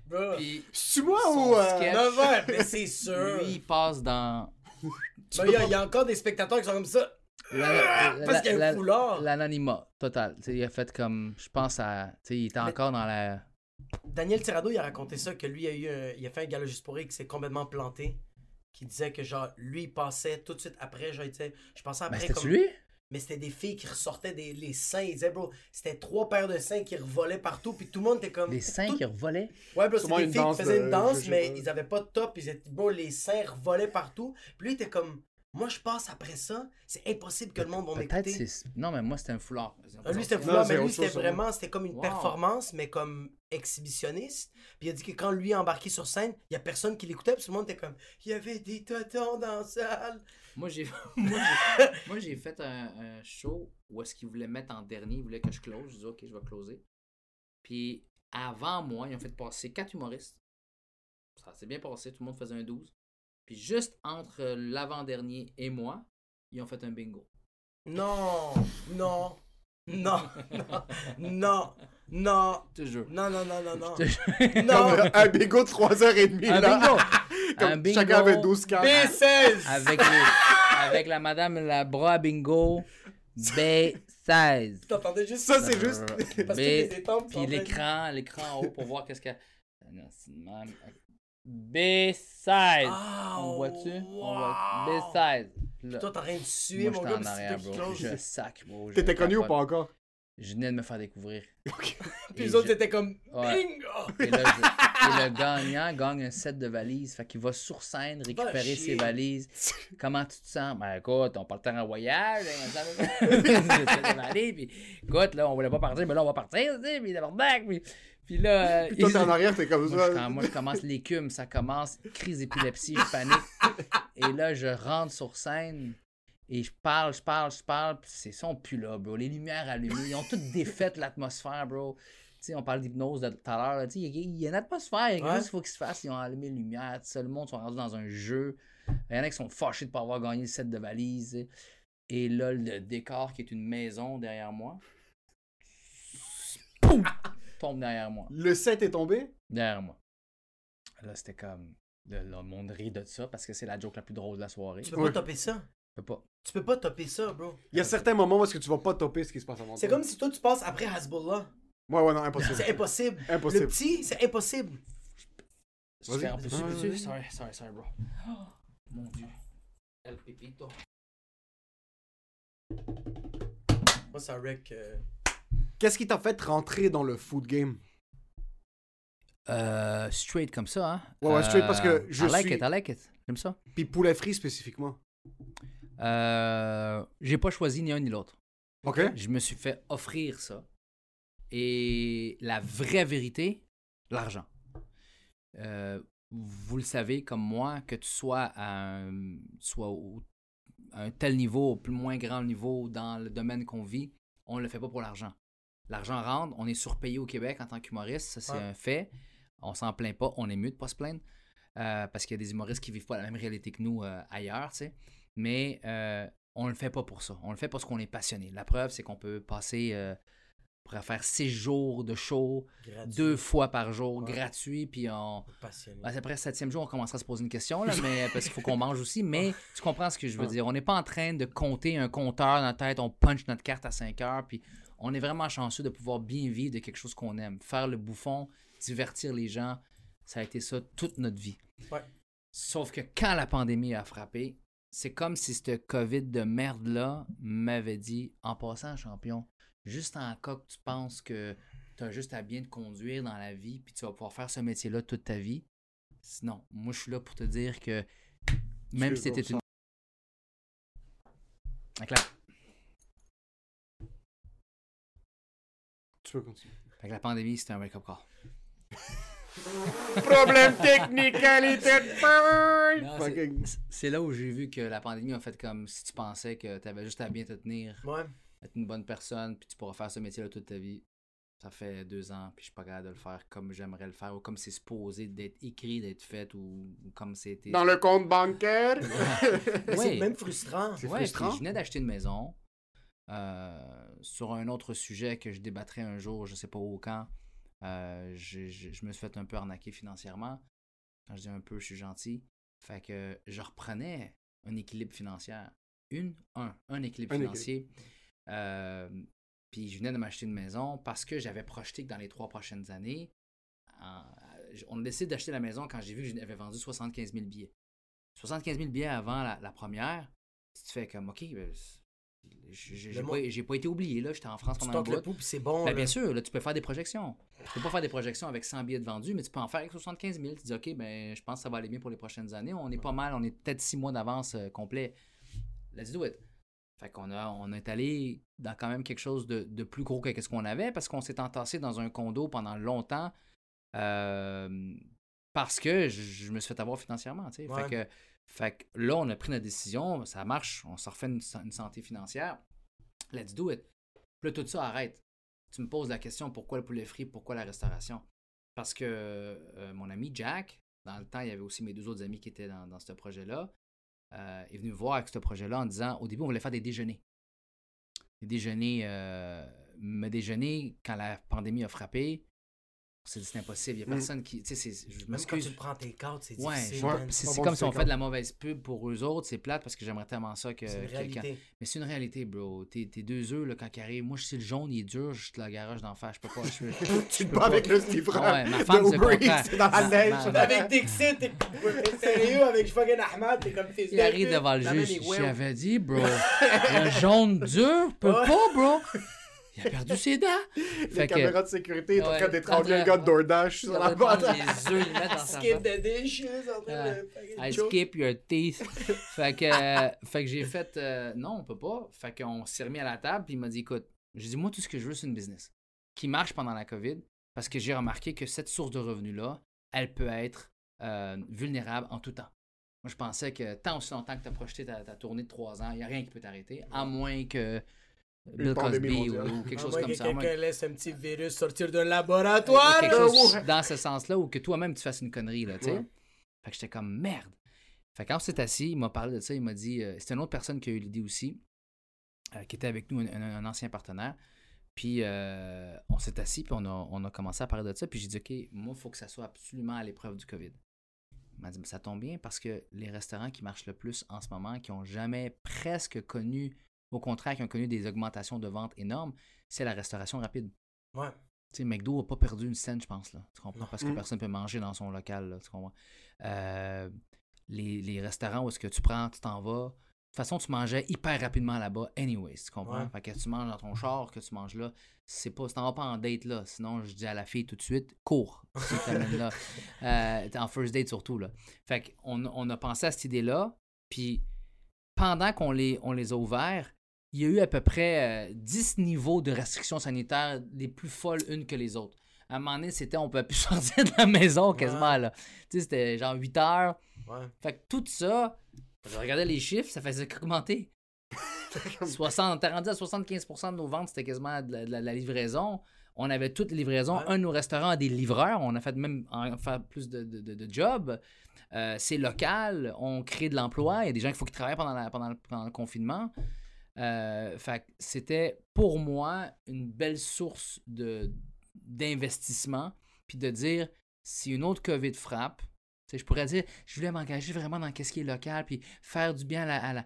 Bro. puis C'est moi ou. euh, mais c'est sûr. lui, il passe dans... Ben, Il y, a- il y a encore des spectateurs qui sont comme ça. la- Parce qu'il y a un la- foulard. L'anonymat total. Il a fait comme, je pense à... Tu sais, il était Mais- encore dans la... Daniel Tirado, il a raconté ça, que lui, il a, eu un- il a fait un gala juste pour rire qui s'est complètement planté. Qui disait que, genre, lui, il passait tout de suite après, genre, je pensais après c'était-tu comme... lui? Mais c'était des filles qui ressortaient des les seins. Il disait, bro, c'était trois paires de seins qui revolaient partout, puis tout le monde était comme... Les seins tout- qui revolaient? Ouais, bro, c'était des filles qui faisaient de- une danse, mais ils avaient pas de top. Ils étaient, bro, les seins revolaient partout. Puis lui, il était comme, moi, je passe après ça, c'est impossible que le monde va Peut-être m'écouter. c'est... Non, mais moi, c'était un foulard. Ah, lui, c'était Non, foulard, mais lui, c'était vraiment, c'était comme une Wow. performance, mais comme exhibitionniste. Puis il a dit que quand lui est embarqué sur scène, il y a personne qui l'écoutait, puis tout le monde était comme, il y avait des totons dans la salle. Moi, j'ai moi, j'ai- moi, j'ai fait un, un show où est-ce qu'ils voulaient mettre en dernier, ils voulaient que je close. Je dis, OK, je vais closer. Puis avant moi, ils ont fait passer quatre humoristes. Ça s'est bien passé, tout le monde faisait un 12. Puis juste entre l'avant-dernier et moi, ils ont fait un bingo. Non, non, non, non, non, non, Toujours. non, non, non, non, non. Non, un bingo de 3h30. Un là. bingo! Comme Un bingo Chacun avait 12 cartes. B16! avec, les- avec la madame la bras bingo B16. T'entendais juste Ça, c'est juste. Parce que B, les étampes puis l'écran, l'écran en haut pour voir qu'est-ce qu'il y a. Ah non, c'est même. B16. Ah, On voit-tu? On voit wow. B16. Là, Toi, t'es en train de suer, moi, mon gars, en arrière, bro. Je sac, bro. T'étais connu ou pas encore? Je venais de me faire découvrir. Puis les autres je- étaient comme Ouais. bingo! Et, là, je- et le gagnant gagne un set de valises. Fait qu'il va sur scène récupérer ses valises. Comment tu te sens? Ben écoute, on part en voyage. hein, ça- des valises, puis, écoute, là, on voulait pas partir, mais là, on va partir, puis d'abord, puis, puis là... euh, Puis toi, ils- t'es en arrière, t'es comme moi, je, ça. quand- moi, je commence l'écume, ça commence, crise d'épilepsie, je panique. Et là, je rentre sur scène et je parle, je parle, je parle, puis c'est son plus là, bro. Les lumières allumées, ils ont toutes défait l'atmosphère, bro. Tu sais, on parle d'hypnose de tout à l'heure, là, tu sais, il y, a- il y a une atmosphère, il y a quelque Ouais. chose qu'il faut qu'il se fasse, ils ont allumé les lumières, tout ça, le monde sont rendus dans un jeu. Il y en a qui sont fâchés de ne pas avoir gagné le set de sais. Et là, le décor qui est une maison derrière moi, poum, tombe derrière moi Le 7 est tombé? derrière moi. Là, c'était comme. Le, le monde rit de ça parce que c'est la joke la plus drôle de la soirée. Tu peux Ouais. pas topper ça? Je peux pas. Tu peux pas topper ça, bro. Il y a certains moments où est-ce que tu vas pas topper ce qui se passe avant C'est comme si toi, tu passes après Hezbollah. Ouais, ouais, non, impossible. C'est impossible. Impossible. Le petit, c'est impossible. Vas-y. Peux-tu, Ouais. Sorry, sorry, sorry, bro. Oh, mon dieu. El Pepito. Moi, ça wreck. euh, Qu'est-ce qui t'a fait rentrer dans le food game? Euh, straight comme ça, hein? Ouais, ouais, straight, parce que Euh, je I like suis- it, I like it. J'aime ça. Puis poulet frit spécifiquement. Euh, j'ai pas choisi ni un ni l'autre. OK? Je me suis fait offrir ça. Et la vraie vérité, l'argent. Euh, vous le savez comme moi, que tu sois à un, soit au- à un tel niveau, au plus moins grand niveau dans le domaine qu'on vit, on ne le fait pas pour l'argent. L'argent rentre, on est surpayé au Québec en tant qu'humoriste, ça c'est Ouais. un fait. On s'en plaint pas, on est mieux de pas se plaindre. euh, parce qu'il y a des humoristes qui vivent pas la même réalité que nous euh, ailleurs, tu sais. Mais euh, on le fait pas pour ça. On le fait parce qu'on est passionné. La preuve, c'est qu'on peut passer, euh, on pourrait faire six jours de show, gratuit. deux fois par jour, Ouais. gratuit, puis on... Passionné. ben, après le septième jour, on commencera à se poser une question, là, mais, parce qu'il faut qu'on mange aussi. Mais tu comprends ce que je veux Ouais. dire. On n'est pas en train de compter un compteur dans la tête, on punch notre carte à 5 heures, puis on est vraiment chanceux de pouvoir bien vivre de quelque chose qu'on aime. Faire le bouffon, divertir les gens, ça a été ça toute notre vie. Ouais. Sauf que quand la pandémie a frappé, c'est comme si ce COVID de merde-là m'avait dit, en passant, champion, juste en cas que tu penses que tu as juste à bien te conduire dans la vie, puis tu vas pouvoir faire ce métier-là toute ta vie. Sinon, moi, je suis là pour te dire que même Tu si c'était une. Peux continuer. fait que la pandémie, c'était un wake-up call. Problème technique, qualité de c'est- là où j'ai vu que la pandémie a fait comme si tu pensais que tu avais juste à bien te tenir, Ouais. être une bonne personne, puis tu pourras faire ce métier-là toute ta vie. Ça fait deux ans, puis je suis pas capable de le faire comme j'aimerais le faire, ou comme c'est supposé d'être écrit, d'être fait, ou, ou comme c'était. Dans le compte bancaire? Oui. C'est même frustrant. C'est Ouais, frustrant. puis je venais d'acheter une maison. Euh, sur un autre sujet que je débattrai un jour, je sais pas où quand, euh, je, je- je me suis fait un peu arnaquer financièrement. Quand je dis un peu, je suis gentil. Fait que je reprenais un équilibre financier. Une, un, un équilibre Un financier. Euh, puis je venais de m'acheter une maison parce que j'avais projeté que dans les trois prochaines années, en- on a décidé d'acheter la maison quand j'ai vu que j'avais vendu 75 000 billets. 75 000 billets avant la, la première, tu te fais comme, OK, ben, j'ai pas, pas été oublié, là, j'étais en France Tu pendant un tentes le bout. c'est bon. Ben, bien sûr, là, tu peux faire des projections. Tu peux pas faire des projections avec 100 billets de vendus, mais tu peux en faire avec 75 000. Tu dis, OK, ben, je pense que ça va aller bien pour les prochaines années. On est pas mal, on est peut-être six mois d'avance euh, complet. Let's do it. Fait qu'on a, on est allé dans quand même quelque chose de, de plus gros que ce qu'on avait parce qu'on s'est entassé dans un condo pendant longtemps euh, parce que je, je me suis fait avoir financièrement. tu sais. Ouais. Fait, que, fait que là, on a pris notre décision, ça marche, on se refait une, sa- une santé financière. Let's do it. Puis là, tout ça arrête. Tu me poses la question pourquoi le poulet frit, pourquoi la restauration? Parce que euh, mon ami Jack, dans le temps, il y avait aussi mes deux autres amis qui étaient dans, dans ce projet-là, euh, est venu me voir avec ce projet-là en disant au début, on voulait faire des déjeuners. Des déjeuners, euh, me déjeuner quand la pandémie a frappé. C'est impossible. Il n'y a Mm. personne qui. Tu sais, c'est- je Même quand tu le prends tes cartes, c'est Ouais, difficile. Ouais. c'est comme si on fait de la mauvaise pub pour eux autres. C'est plate parce que j'aimerais tellement ça que quelqu'un. Mais c'est une réalité, bro. Tes, tes deux œufs, là, quand ils arrivent, moi, je sais le jaune, il est dur, je te la garage d'en face. Je peux pas. Je, je Tu te bats avec le livreur. Ouais, ma femme, de c'est dans la Ma- neige. ma- Avec Dixit, t'es t'es sérieux avec fucking Ahmad, t'es comme fils Il arrive devant le juge. J'avais dit, bro, le jaune dur, peut pas, bro. Il a perdu ses dents. Les Fait que. caméras de sécurité, en train d'étrangler le gars de DoorDash sur la boîte. les œufs, il met dans sa Skip the dishes, I skip your teeth. fait que, euh, fait que j'ai fait euh, non, on peut pas. Fait qu'on s'est remis à la table, puis il m'a dit écoute, j'ai dit moi tout ce que je veux c'est une business qui marche pendant la COVID parce que j'ai remarqué que cette source de revenus là, elle peut être euh, vulnérable en tout temps. Moi je pensais que tant aussi longtemps que tu as projeté ta, ta tournée de trois ans, il n'y a rien qui peut t'arrêter, à moins que Bill Cosby ou, quelque À chose comme que ça. quelqu'un laisse un petit virus sortir d'un laboratoire. quelque chose dans ce sens-là ou que toi-même tu fasses une connerie, là, tu sais. Ouais. Fait que j'étais comme merde. Fait que quand on s'est assis, il m'a parlé de ça, il m'a dit, euh, c'était une autre personne qui a eu l'idée aussi, euh, qui était avec nous, un, un- un ancien partenaire. Puis euh, on s'est assis, puis on a, on a commencé à parler de ça, puis j'ai dit, OK, moi, il faut que ça soit absolument à l'épreuve du COVID. Il m'a dit, ça tombe bien parce que les restaurants qui marchent le plus en ce moment, qui ont jamais presque connu, au contraire, qui ont connu des augmentations de ventes énormes, c'est la restauration rapide. Ouais. Tu sais, McDo n'a pas perdu une scène, je pense, là. Tu comprends? Parce que Mm. personne ne peut manger dans son local, là, tu comprends? Euh, les, les restaurants où est-ce que tu prends, tu t'en vas. De toute façon, tu mangeais hyper rapidement là-bas, anyways, tu comprends? Ouais. Fait que tu manges dans ton char, que tu manges là, c'est pas, tu t'en vas pas en date là. Sinon, je dis à la fille tout de suite, cours. Si tu là. Euh, t'es en first date surtout, là. Fait qu'on on a pensé à cette idée-là, puis pendant qu'on les, on les a ouverts, il y a eu à peu près euh, 10 niveaux de restrictions sanitaires, les plus folles une que les autres. À un moment donné, c'était on peut plus sortir de la maison quasiment, là. Tu sais, c'était genre 8 heures. Ouais. Fait que tout ça, je regardais les chiffres, ça faisait qu'augmenter. 60, t'es rendu à 75% de nos ventes, c'était quasiment de la, de la- de la livraison. On avait toutes les livraisons. Ouais. Un de nos restaurants a des livreurs. On a fait même en faire plus de, de, de- de jobs. Euh, c'est local. On crée de l'emploi. Il y a des gens qu'il faut qu'ils travaillent pendant, la- pendant, le, pendant le confinement. Euh, fait c'était pour moi une belle source de, d'investissement. Puis de dire, si une autre COVID frappe, je pourrais dire, je voulais m'engager vraiment dans ce qui est local, puis faire du bien à,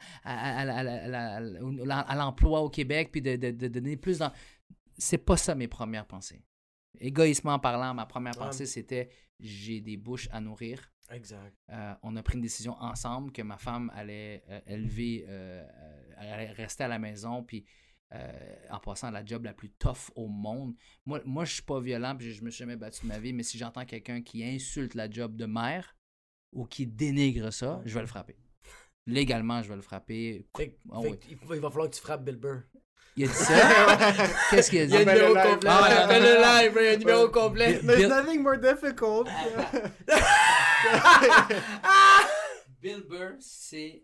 l'emploi au Québec, puis de, de- de donner plus dans. C'est pas ça mes premières pensées. Égoïstement parlant, ma première pensée, c'était j'ai des bouches à nourrir. Exact. Euh, on a pris une décision ensemble que ma femme allait euh, élever, euh, rester à la maison, puis euh, en passant la job la plus tough au monde. Moi, moi je suis pas violent, puis je me suis jamais battu de ma vie, mais si j'entends quelqu'un qui insulte la job de mère ou qui dénigre ça, je vais le frapper. Légalement, je vais le frapper. Fait, Ah fait oui. que il va il va falloir que tu frappes Bill Burr. Il a dit ça? Qu'est-ce qu'il a Il y a un dit? Numéro complet. Ah, ouais, le live, il y a un numéro complet. Bill- There's nothing more difficult. Bill Burr, c'est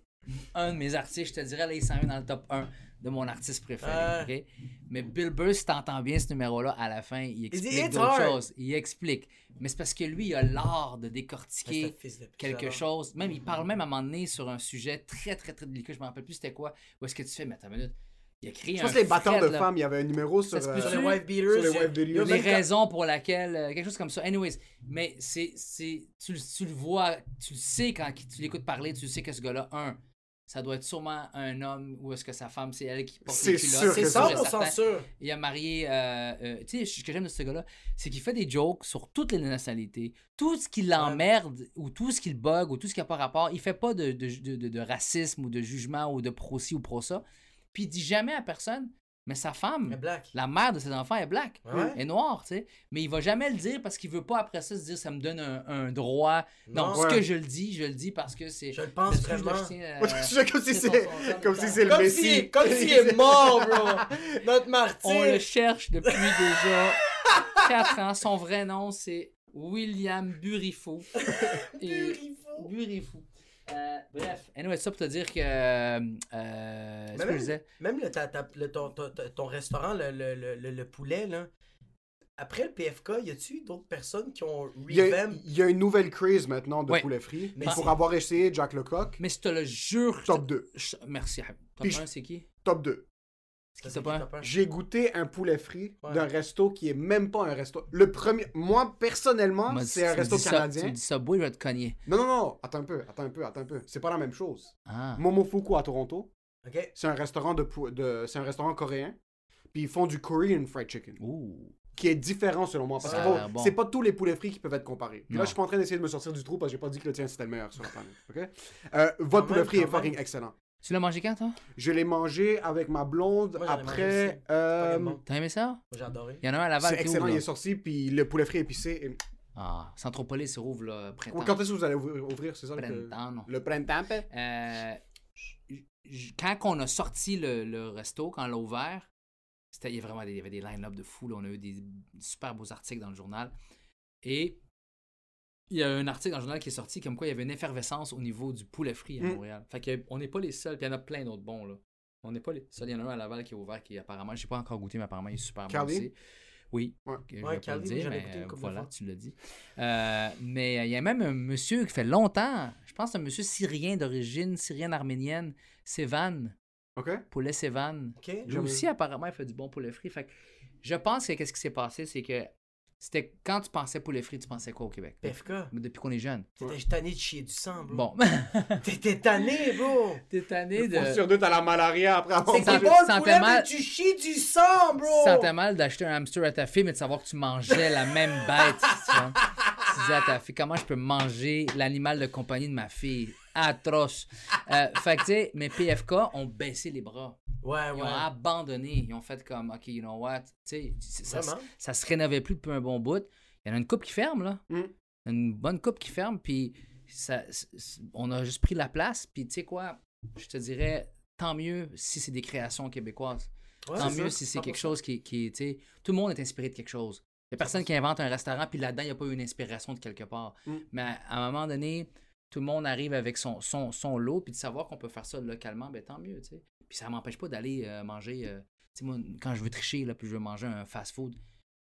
un de mes artistes. Je te dirais, là, il s'en vient dans le top 1 de mon artiste préféré. Ah. ok? Mais Bill Burr, si t'entends bien ce numéro-là, à la fin, il explique It's d'autres choses. Il explique. Mais c'est parce que lui, il a l'art de décortiquer un de quelque chose. Même, il parle même à un moment donné sur un sujet très, très, très délicat. Je me rappelle plus c'était quoi. Où est-ce que tu fais, mais attends une minute. Il a créé Je un pense que les thread, de là. femmes, il y avait un numéro sur. Euh, Sur les wife beaters. Sur les beaters. il y a les raisons pour laquelle euh, quelque chose comme ça anyways mais c'est c'est tu, le- tu le vois tu le sais quand tu l'écoutes parler tu sais que ce gars-là un ça doit être sûrement un homme ou est-ce que sa femme c'est elle qui porte C'est les culottes sûr C'est sûr et 100% certain. sûr. il a marié euh, euh, tu sais ce que j'aime de ce gars-là c'est qu'il fait des jokes sur toutes les nationalités tout ce qui l'emmerde ou tout ce qui le bug ou tout ce qui n'a pas rapport il fait pas de, de, de- de- de racisme ou de jugement ou de pro-ci ou pro-ça puis il dit jamais à personne mais sa femme la mère de ses enfants est black, Ouais. est noire, tu sais. Mais il va jamais le dire parce qu'il veut pas après ça se dire ça me donne un, un droit. Non, Non. ce que je le dis, je le dis parce que c'est. Je le pense Parce que je le vraiment. tiens, euh, comme si c'est comme si c'est le Comme Messie. s'il comme s'il est mort, bro. Notre martyr. On le cherche depuis déjà 4 ans. Son vrai nom, c'est William Burifou. Et- Purifou. Burifou. Euh, bref, anyway, ça pour te dire que. Euh, euh, ce que je même, disais. même le, ta- ta- le- ton, ton- ton- restaurant, le, le, le, le- le poulet, là, après le PFK, y a-tu d'autres personnes qui ont Il y, a, revamp? il y a une nouvelle crise maintenant de Ouais. poulet frit. Mais pour avoir essayé Jack Lecoq, Mais je te le jure. top 2. je- Merci. Top Puis 1, c'est qui? Top 2. C'est pas-? J'ai goûté un poulet frit Ouais. d'un resto qui est même pas un resto. Le premier, moi personnellement, Moi, c'est un resto dis ça- canadien. Tu dis ça, boy, je vais te cogner. Non, non, non, attends un peu, attends un peu, attends un peu. C'est pas la même chose. Ah. Momofuku à Toronto, Ok. c'est un restaurant de, de c'est un restaurant coréen. Puis ils font du Korean fried chicken, Ouh. qui est différent selon moi. Parce Ça que bon, c'est pas tous les poulets frits qui peuvent être comparés. Puis là, je suis pas en train d'essayer de me sortir du trou parce que j'ai pas dit que le tien c'était le meilleur sur la planète. ok? Euh, votre poulet frit est fucking excellent. Tu l'as mangé quand, toi? Je l'ai mangé avec ma blonde Moi, j'en ai mangé après. aussi. euh. T'as aimé ça? Moi, j'ai adoré. Il y en a un à Laval c'est qui excellent, ouvre, il là. est sorti, puis le poulet frit épicé. et- Ah, Centropolis rouvre là, printemps. Quand est-ce que vous allez ouvrir, ouvrir, c'est ça? le- Printemps, non. Le printemps, hein? Euh, j- j- quand on a sorti le, le resto, quand on l'a ouvert, c'était, il y avait vraiment des, il y avait des line-up de fous. là. On a eu des super beaux articles dans le journal. Et il y a un article dans le journal qui est sorti comme quoi il y avait une effervescence au niveau du poulet frit à Mm. Montréal. Fait que on n'est pas les seuls. Puis il y en a plein d'autres bons. Là. On n'est pas les seuls. Il y en a un à Laval qui est ouvert qui apparemment, je n'ai pas encore goûté, mais apparemment il est super bon aussi. Oui, Ouais. je Ouais, vais pas le oui, dire, j'en ai mais goûté une euh, voilà, fois. tu l'as dit. Euh, mais il y a même un monsieur qui fait longtemps, je pense que c'est un monsieur syrien d'origine, syrienne-arménienne, Sevan, OK? poulet Sevan. Ok. Lui aussi, apparemment, il fait du bon poulet frit. Fait que je pense que qu'est-ce qui s'est passé, c'est que C'était quand tu pensais poulet frit, tu pensais quoi au Québec? PFK. Mais depuis qu'on est jeune. T'étais tanné de chier du sang, bro. Bon. T'étais tanné, bro. T'es tanné de. Sur deux, t'as la malaria après avoir C'est bon le poulet, fait mal. mais tu chies du sang, bro? Tu sentais mal d'acheter un hamster à ta fille, mais de savoir que tu mangeais la même bête. Tu disais à ta fille, comment je peux manger l'animal de compagnie de ma fille? Atroce. Euh, fait que, tu sais, mes PFK ont baissé les bras. Ouais, Ils ouais. ont abandonné. Ils ont fait comme, OK, you know what? Tu sais, ça, ça se rénovait plus depuis un bon bout. Il y en a une coupe qui ferme, là. Mm. Une bonne coupe qui ferme, puis ça, on a juste pris la place. Puis, tu sais quoi? Je te dirais, tant mieux si c'est des créations québécoises. Ouais, Tant mieux ça, si c'est 100%. quelque chose qui, qui tu sais, tout le monde est inspiré de quelque chose. Il n'y a personne qui invente un restaurant, puis là-dedans, il n'y a pas eu une inspiration de quelque part. Mm. Mais à, à un moment donné, tout le monde arrive avec son, son, son lot, puis de savoir qu'on peut faire ça localement, ben tant mieux, tu sais. Puis ça m'empêche pas d'aller euh, manger, euh, tu sais, moi, quand je veux tricher, là, puis je veux manger un fast-food,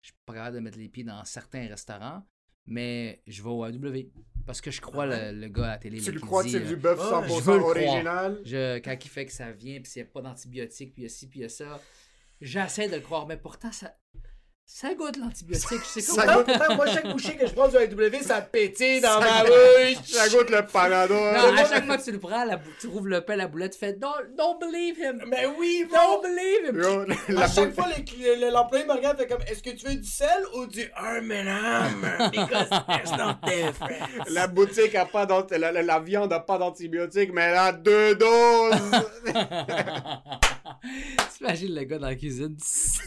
je suis pas capable de mettre les pieds dans certains restaurants, mais je vais au AW, parce que je crois le, le gars à la télé. Tu le crois que c'est euh, du bœuf ouais, 100% je veux le croire. original? je, quand il fait que ça vient, puis s'il n'y a pas d'antibiotiques, puis il y a ci, puis il y a ça, j'essaie de le croire, mais pourtant, ça, ça goûte l'antibiotique. Je sais Ça moi, chaque bouchée que je prends du AW, ça pétille dans Ça ma bouche. Ça goûte le panadol. Non, à chaque fois que tu le prends, la tu rouvres le pain, la boulette fait Don't, don't believe him! Mais oui, Don't bro. believe him! Yo, À chaque fois, l'employé me regarde fait comme Est-ce que tu veux du sel ou du M&M? Because there's no difference. La boutique a pas la, la- la viande a pas d'antibiotiques, mais elle a deux doses. T'imagines le gars dans la cuisine?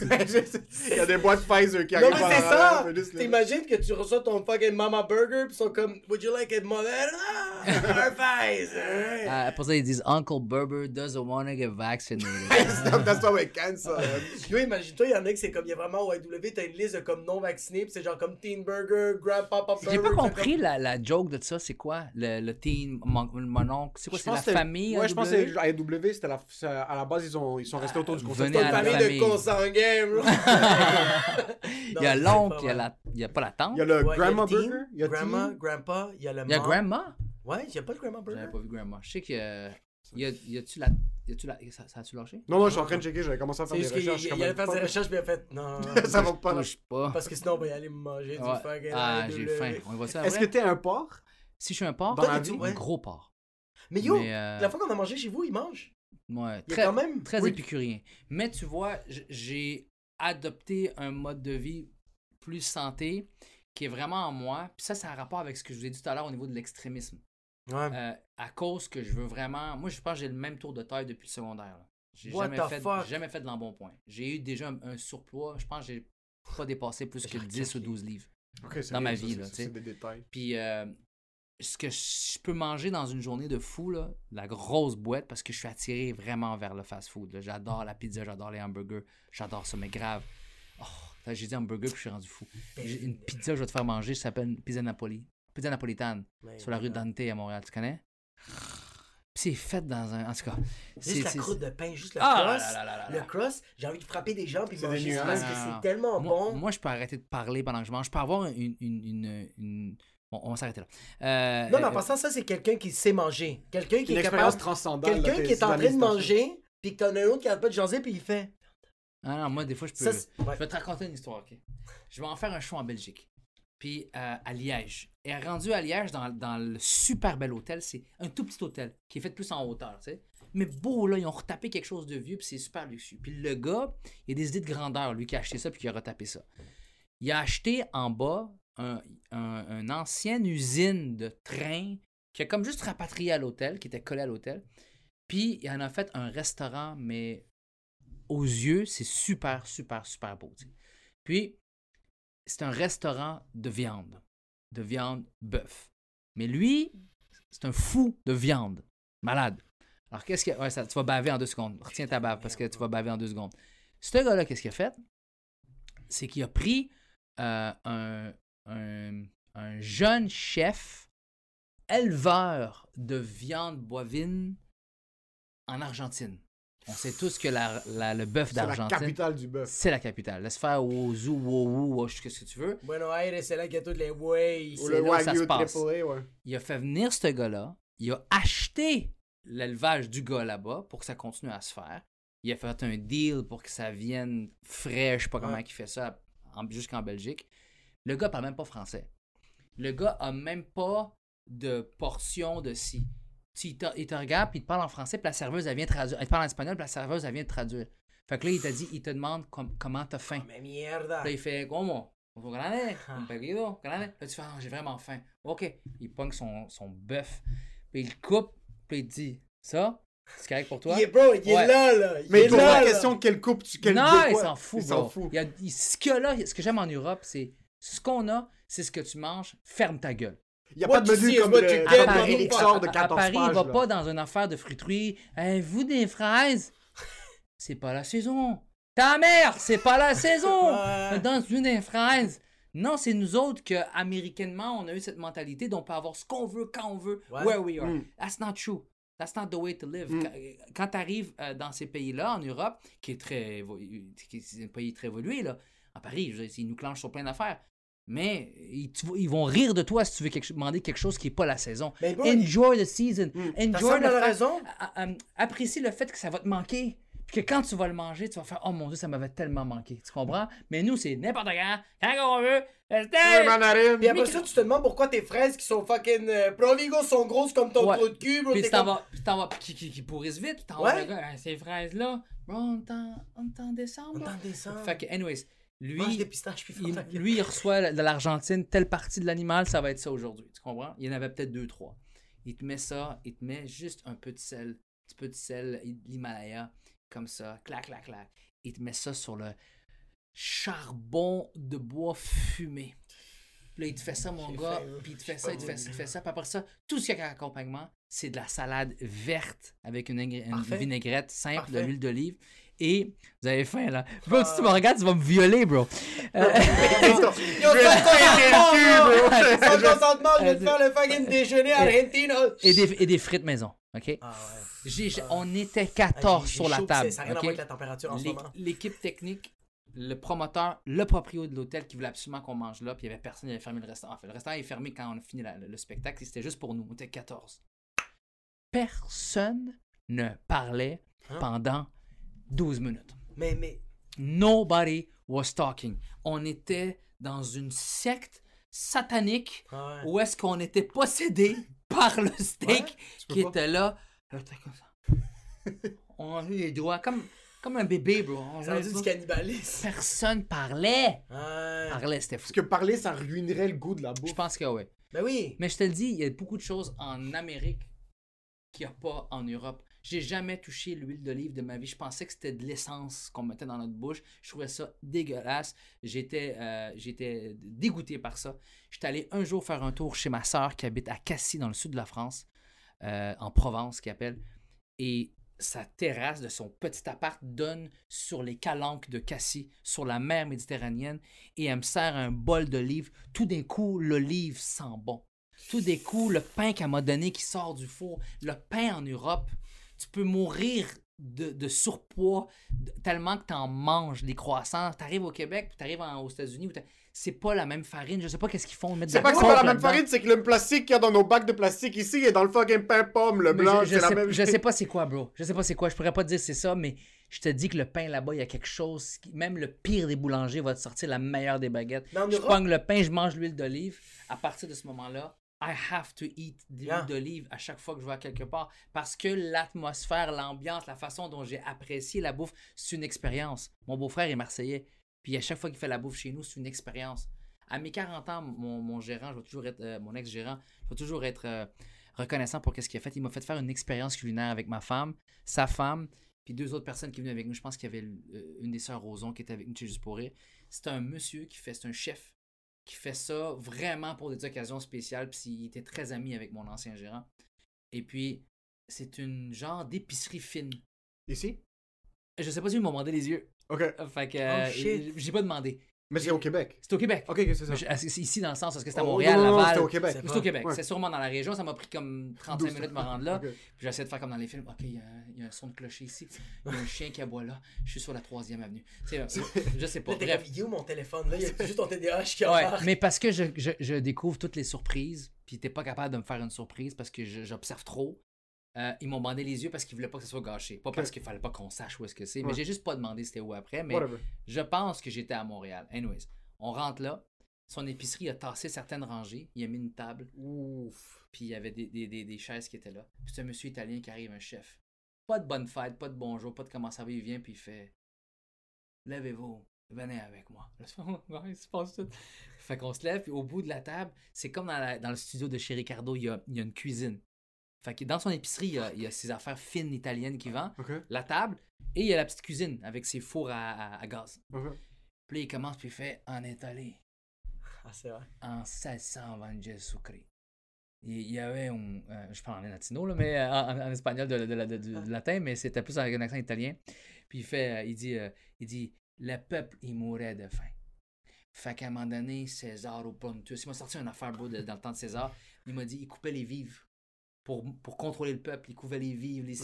Il y a des boîtes Pfizer qui Non, arrivent mais en c'est ça! mais T'imagines que tu reçois ton fucking Mama Burger pis ils sont comme Would you like it Moderna? Or Pfizer? Ah, pour ça, ils disent Uncle Berber doesn't want to get vaccinated. Stop, That's why we cancel. Yo, imagine-toi, il y en a qui c'est comme, il y a vraiment au AW, t'as une liste de comme non vaccinés, pis c'est genre comme Teen Burger, Grandpapa Burger. J'ai pas compris comme- la, la joke de ça, c'est quoi? Le, le teen, mon, mon oncle, c'est quoi? C'est la famille? Ouais, je pense que c'est- à la base, ils, ont... ils sont restés autour du concept. venez C'est à une la famille, famille. de consanguins, bro. Il y a Non, l'oncle, il y a, pas la, il y a pas la tante. Il y a le Ouais, Grandma il y a Burger? Il y a Grandma, Teen. Grandpa, il y a le Il y a. Grandma? Ouais, il y a pas le Grandma Burger. J'avais pas vu Grandma. Je sais que. euh, Y a- y a-tu la. Y a-tu la. Ça, ça a-tu lâché? Non, moi, je suis en train de checker. J'avais commencé à faire des qu'il recherches. il quand allait faire ses recherches, puis il a fait non. Ça va pas. Touche pas. Parce que sinon, on va y aller manger du fucking Ah, j'ai faim. On va ça Est-ce que t'es un porc? Si je suis un porc, Dans la Toi, vie? tu- un gros porc. Mais yo, Mais, euh, la fois qu'on a mangé chez vous, il mange. Ouais, très, quand même. très Oui. épicurien. Mais tu vois, j'ai adopté un mode de vie plus santé qui est vraiment en moi. Puis ça, ça a rapport avec ce que je vous ai dit tout à l'heure au niveau de l'extrémisme. Ouais. Euh, à cause que je veux vraiment. Moi, je pense que j'ai le même tour de taille depuis le secondaire. J'ai jamais the fait, jamais fait de l'embonpoint. J'ai eu déjà un, un surpoids. Je pense que j'ai pas dépassé plus que J'ai 10 ou remarqué. 12 livres. C'est Dans ma vie, c'est- là, c'est-. C'est des détails. Puis euh, ce que je peux manger dans une journée de fou, là, la grosse boîte, parce que je suis attiré vraiment vers le fast-food. J'adore la pizza, j'adore les hamburgers, j'adore ça, mais grave. Oh, j'ai dit hamburger puis je suis rendu fou. J'ai une pizza que je vais te faire manger, ça s'appelle une pizza Napoli. Pizza napolitane, Mais sur la rue. Dante à Montréal, tu connais? Puis c'est fait dans un. En tout cas. c'est- Juste la croûte de pain, juste le Ah, cross. là, là, là, là, Le cross, j'ai envie de frapper des gens puis C'est manger ça parce que c'est tellement Moi, bon. moi, je peux arrêter de parler pendant que je mange. Je peux avoir une. une, une, une- Bon, on va s'arrêter là. Euh, Non, mais en euh, passant, ça, c'est quelqu'un qui sait manger. Quelqu'un qui Une est expérience capable. transcendale. Quelqu'un qui est en train de manger, puis que t'en as un autre qui arrête pas de jaser, puis il fait. Ah non, moi, des fois, je peux. Ça, c'est- ouais. Je vais te raconter une histoire, ok? Je vais en faire un show en Belgique. Puis euh, à Liège. Et rendu à Liège, dans, dans le super bel hôtel, c'est un tout petit hôtel qui est fait plus en hauteur, tu sais. Mais beau, là, ils ont retapé quelque chose de vieux, puis c'est super luxueux. Puis le gars, il a des idées de grandeur, lui, qui a acheté ça, puis qui a retapé ça. Il a acheté en bas un, un, un ancienne usine de train qui a comme juste rapatrié à l'hôtel, qui était collé à l'hôtel. Puis il en a fait un restaurant, mais aux yeux, c'est super, super, super beau. Puis, c'est un restaurant de viande, de viande bœuf. Mais lui, c'est un fou de viande, malade. Alors, qu'est-ce que. Ouais, ça, tu vas baver en deux secondes. Retiens ta bave parce que tu vas baver en deux secondes. Ce gars-là, qu'est-ce qu'il a fait? C'est qu'il a pris euh, un, un- un jeune chef éleveur de viande bovine en Argentine. On sait tous que la- la- le bœuf C'est la d'Argentine, capitale du bœuf. c'est la capitale. Laisse faire au zoo, wow, wow, qu'est-ce que tu veux. Bueno Aires, c'est là qu'il y a toutes les ways. Ou c'est le là où ça Wagyu se passe. Ouais. Il a fait venir ce gars-là, il a acheté l'élevage du gars là-bas pour que ça continue à se faire. Il a fait un deal pour que ça vienne frais, je sais pas comment il fait ça en- jusqu'en Belgique. Le gars parle même pas français. Le gars a même pas de portion de si. Il, te, il te regarde, puis il te parle en français, puis la serveuse, elle vient traduire. Elle te parle en espagnol, puis la serveuse, elle vient te traduire. Fait que là, il t'a dit, il te demande com- comment t'as faim. Mais mierda. Là, il fait Comment? Grande Un pedido grande Là, tu fais Ah, j'ai vraiment faim. Ok. Il pogne son, son bœuf, puis il coupe, puis il te dit Ça, c'est correct pour toi? Il est bro, il est là, là. Il Mais pour la question, quelle coupe tu. Quelle, non, il s'en fout, Il bro. s'en fout. Il y a- il- ce qu'il y a là, ce que j'aime en Europe, c'est ce qu'on a, c'est ce que tu manges, ferme ta gueule. Il n'y a What pas de menu comme le, le get, Paris qui sort de à, à 14 Paris, il pages, va là? pas dans une affaire de fruiterie. vous des fraises? C'est pas la saison. Ta mère, c'est pas la saison. Ouais. Dans une des fraises. Non, c'est nous autres que, américanement, on a eu cette mentalité d'on peut avoir ce qu'on veut, quand on veut, Ouais. where we are. Mm. That's not true. That's not the way to live. Mm. Quand, tu arrives dans ces pays-là, en Europe, qui est très qui est un pays très évolué, là, à Paris, je ils nous clenchent sur plein d'affaires. Mais ils, tu vas- ils vont rire de toi si tu veux quelque- demander quelque chose qui n'est pas la saison. Mais bro, Enjoy the season. Mm. T'as Enjoy 100 le fait- raison. à- à- apprécie le fait que ça va te manquer. Puis que quand tu vas le manger, tu vas faire Oh mon dieu, ça m'avait tellement manqué. Tu comprends? Mais nous, c'est n'importe quand, quand on veut. Ouais. Puis après ça, tu te demandes pourquoi tes fraises qui sont fucking euh, Provigo sont grosses comme ton Ouais. trou de cul, bro. Puis tu t'en comme- vas, puis t'en vas, puis qui, qui, qui pourrissent vite, puis t'en Ouais. vas, ces fraises-là, bro, on t'en, on t'en décembre. On t'en descend. Fait que, anyways, lui, Mange des pistaches, puis il, lui, il reçoit de l'Argentine, telle partie de l'animal, ça va être ça aujourd'hui. Tu comprends? Il y en avait peut-être deux, trois. Il te met ça, il te met juste un peu de sel, un petit peu de sel, de l'Himalaya, comme ça, clac, clac, clac. Il te met ça sur le charbon de bois fumé. Puis là, il te fait ça, mon gars, là. puis il te fait ça, il te fait ça, il te fait ça. Puis après ça, tout ce qu'il y a comme accompagnement, c'est de la salade verte avec une, vinaigrette simple, de l'huile d'olive. Et vous avez faim, là. Bro, si tu me regardes, tu vas me violer, bro. Euh, je vais te Euh, faire le fucking déjeuner argentino. et, des, et des frites maison, OK? Ah ouais. Ah. on était Hey, 14 j'ai- sur la chaud, table. Ça n'a rien à voir avec la température en ce moment. L'équipe technique, le promoteur, le proprio de l'hôtel qui voulait absolument qu'on mange là, puis il n'y avait personne, il avait fermé le restaurant. Enfin, le restaurant est fermé quand on a fini la- le, le spectacle, et c'était juste pour nous. On était 14. Personne ne parlait Hein? pendant 12 minutes. Mais, mais, Nobody was talking. On était dans une secte satanique ah ouais. où est-ce qu'on était possédé par le steak qui était là. Comme ça. On a eu les doigts comme, comme un bébé, bro. On voulait du cannibalisme. Personne parlait. Ouais. Parlait, c'était fou. Parce que parler, ça ruinerait le goût de la Je bouffe. pense que oui. Ben oui. Mais je te le dis, il y a beaucoup de choses en Amérique qu'il n'y a pas en Europe. J'ai jamais touché l'huile d'olive de ma vie. Je pensais que c'était de l'essence qu'on mettait dans notre bouche. Je trouvais ça dégueulasse. J'étais euh, j'étais dégoûté par ça. J'étais allé un jour faire un tour chez ma sœur qui habite à Cassis, dans le sud de la France, euh, en Provence, qui appelle. Et sa terrasse de son petit appart donne sur les calanques de Cassis, sur la mer Méditerranéenne, et elle me sert un bol d'olive. Tout d'un coup, l'olive sent bon. Tout d'un coup, le pain qu'elle m'a donné qui sort du four, le pain en Europe, tu peux mourir de, de surpoids tellement que tu en manges des croissants. Tu arrives au Québec, puis tu arrives aux États-Unis, c'est pas la même farine. Je sais pas qu'est-ce qu'ils font. C'est pas que c'est pas la même farine, c'est que le plastique qu'il y a dans nos bacs de plastique ici est dans le fucking pain pomme, le Mais blanc, c'est la sais, même je sais pas c'est quoi, bro. Je sais pas c'est quoi. Je pourrais pas te dire c'est ça, mais je te dis que le pain là-bas, il y a quelque chose. qui- même le pire des boulangers va te sortir la meilleure des baguettes. En je Europe- pogne le pain, je mange l'huile d'olive. À partir de ce moment-là, I have to eat de l'huile Yeah. d'olive à chaque fois que je vais à quelque part. Parce que l'atmosphère, l'ambiance, la façon dont j'ai apprécié la bouffe, c'est une expérience. Mon beau-frère est marseillais. Puis à chaque fois qu'il fait la bouffe chez nous, c'est une expérience. À mes 40 ans, mon, mon gérant, je vais toujours être, euh, mon ex-gérant, je vais toujours être euh, reconnaissant pour ce qu'il a fait. Il m'a fait faire une expérience culinaire avec ma femme, sa femme, puis deux autres personnes qui venaient avec nous. Je pense qu'il y avait euh, une des sœurs Roson qui était avec nous chez Juste pour rire. C'est un monsieur qui fait, c'est un chef qui fait ça vraiment pour des occasions spéciales. Puis il était très ami avec mon ancien gérant. Et puis, c'est une genre d'épicerie fine. Ici? Je sais pas si ils m'ont demandé les yeux. Ok. Fait que euh, Oh, shit. j'ai pas demandé. Mais c'est au Québec. C'est au Québec. Ok, c'est ça. C'est ici dans le sens parce que c'est à Oh, Montréal, non, non, non, Laval. c'était au Québec. C'est C'est au Québec. Ouais. C'est sûrement dans la région. Ça m'a pris comme 35 Douze. minutes de me rendre là. Ok. Puis j'essaie de faire comme dans les films. OK, il y, a- y a un son de clocher ici. Il y a un chien qui aboie là. Je suis sur la troisième avenue. Tu sais, je sais pas. Bref. vidéo, mon téléphone? Là, il y a juste ton TDAH qui Ouais, embarque. mais parce que je, je- je découvre toutes les surprises, puis t'es pas capable de me faire une surprise parce que j'observe trop. Euh, ils m'ont bandé les yeux parce qu'ils voulaient pas que ça soit gâché. Pas parce qu'il fallait pas qu'on sache où est-ce que c'est. Mais Ouais. j'ai juste pas demandé c'était où après. Mais Whatever. je pense que j'étais à Montréal. Anyways, on rentre là. son épicerie, a tassé certaines rangées, il a mis une table, Ouf. puis il y avait des, des, des, des chaises qui étaient là. Puis c'est un monsieur italien qui arrive, un chef. Pas de bonne fête, pas de bonjour, pas de comment ça va, il vient, puis il fait Levez-vous, venez avec moi. Il se passe tout. Fait qu'on se lève, puis au bout de la table, c'est comme dans, la- dans le studio de chez Ricardo, il y a, il y a une cuisine. Fait que dans son épicerie, il y a, il y a ses affaires fines italiennes qu'il vend, la table, et il y a la petite cuisine avec ses fours à, à- à gaz. Puis là, il commence, puis il fait En Italie, Ah, c'est vrai. en 1620 Jésus-Christ. Il il y avait un. euh, je parle en latino, là, mais euh, en, en espagnol de, de- de- de- du latin, mais c'était plus avec un accent italien. Puis il fait. euh, il dit, euh, il dit Le peuple, il mourait de faim. Fait qu'à un moment donné, César au Pontus, il m'a sorti une affaire beau de- dans le temps de César. Il m'a dit il coupait les vivres. Pour, pour contrôler le peuple, il coupait les vivres, les.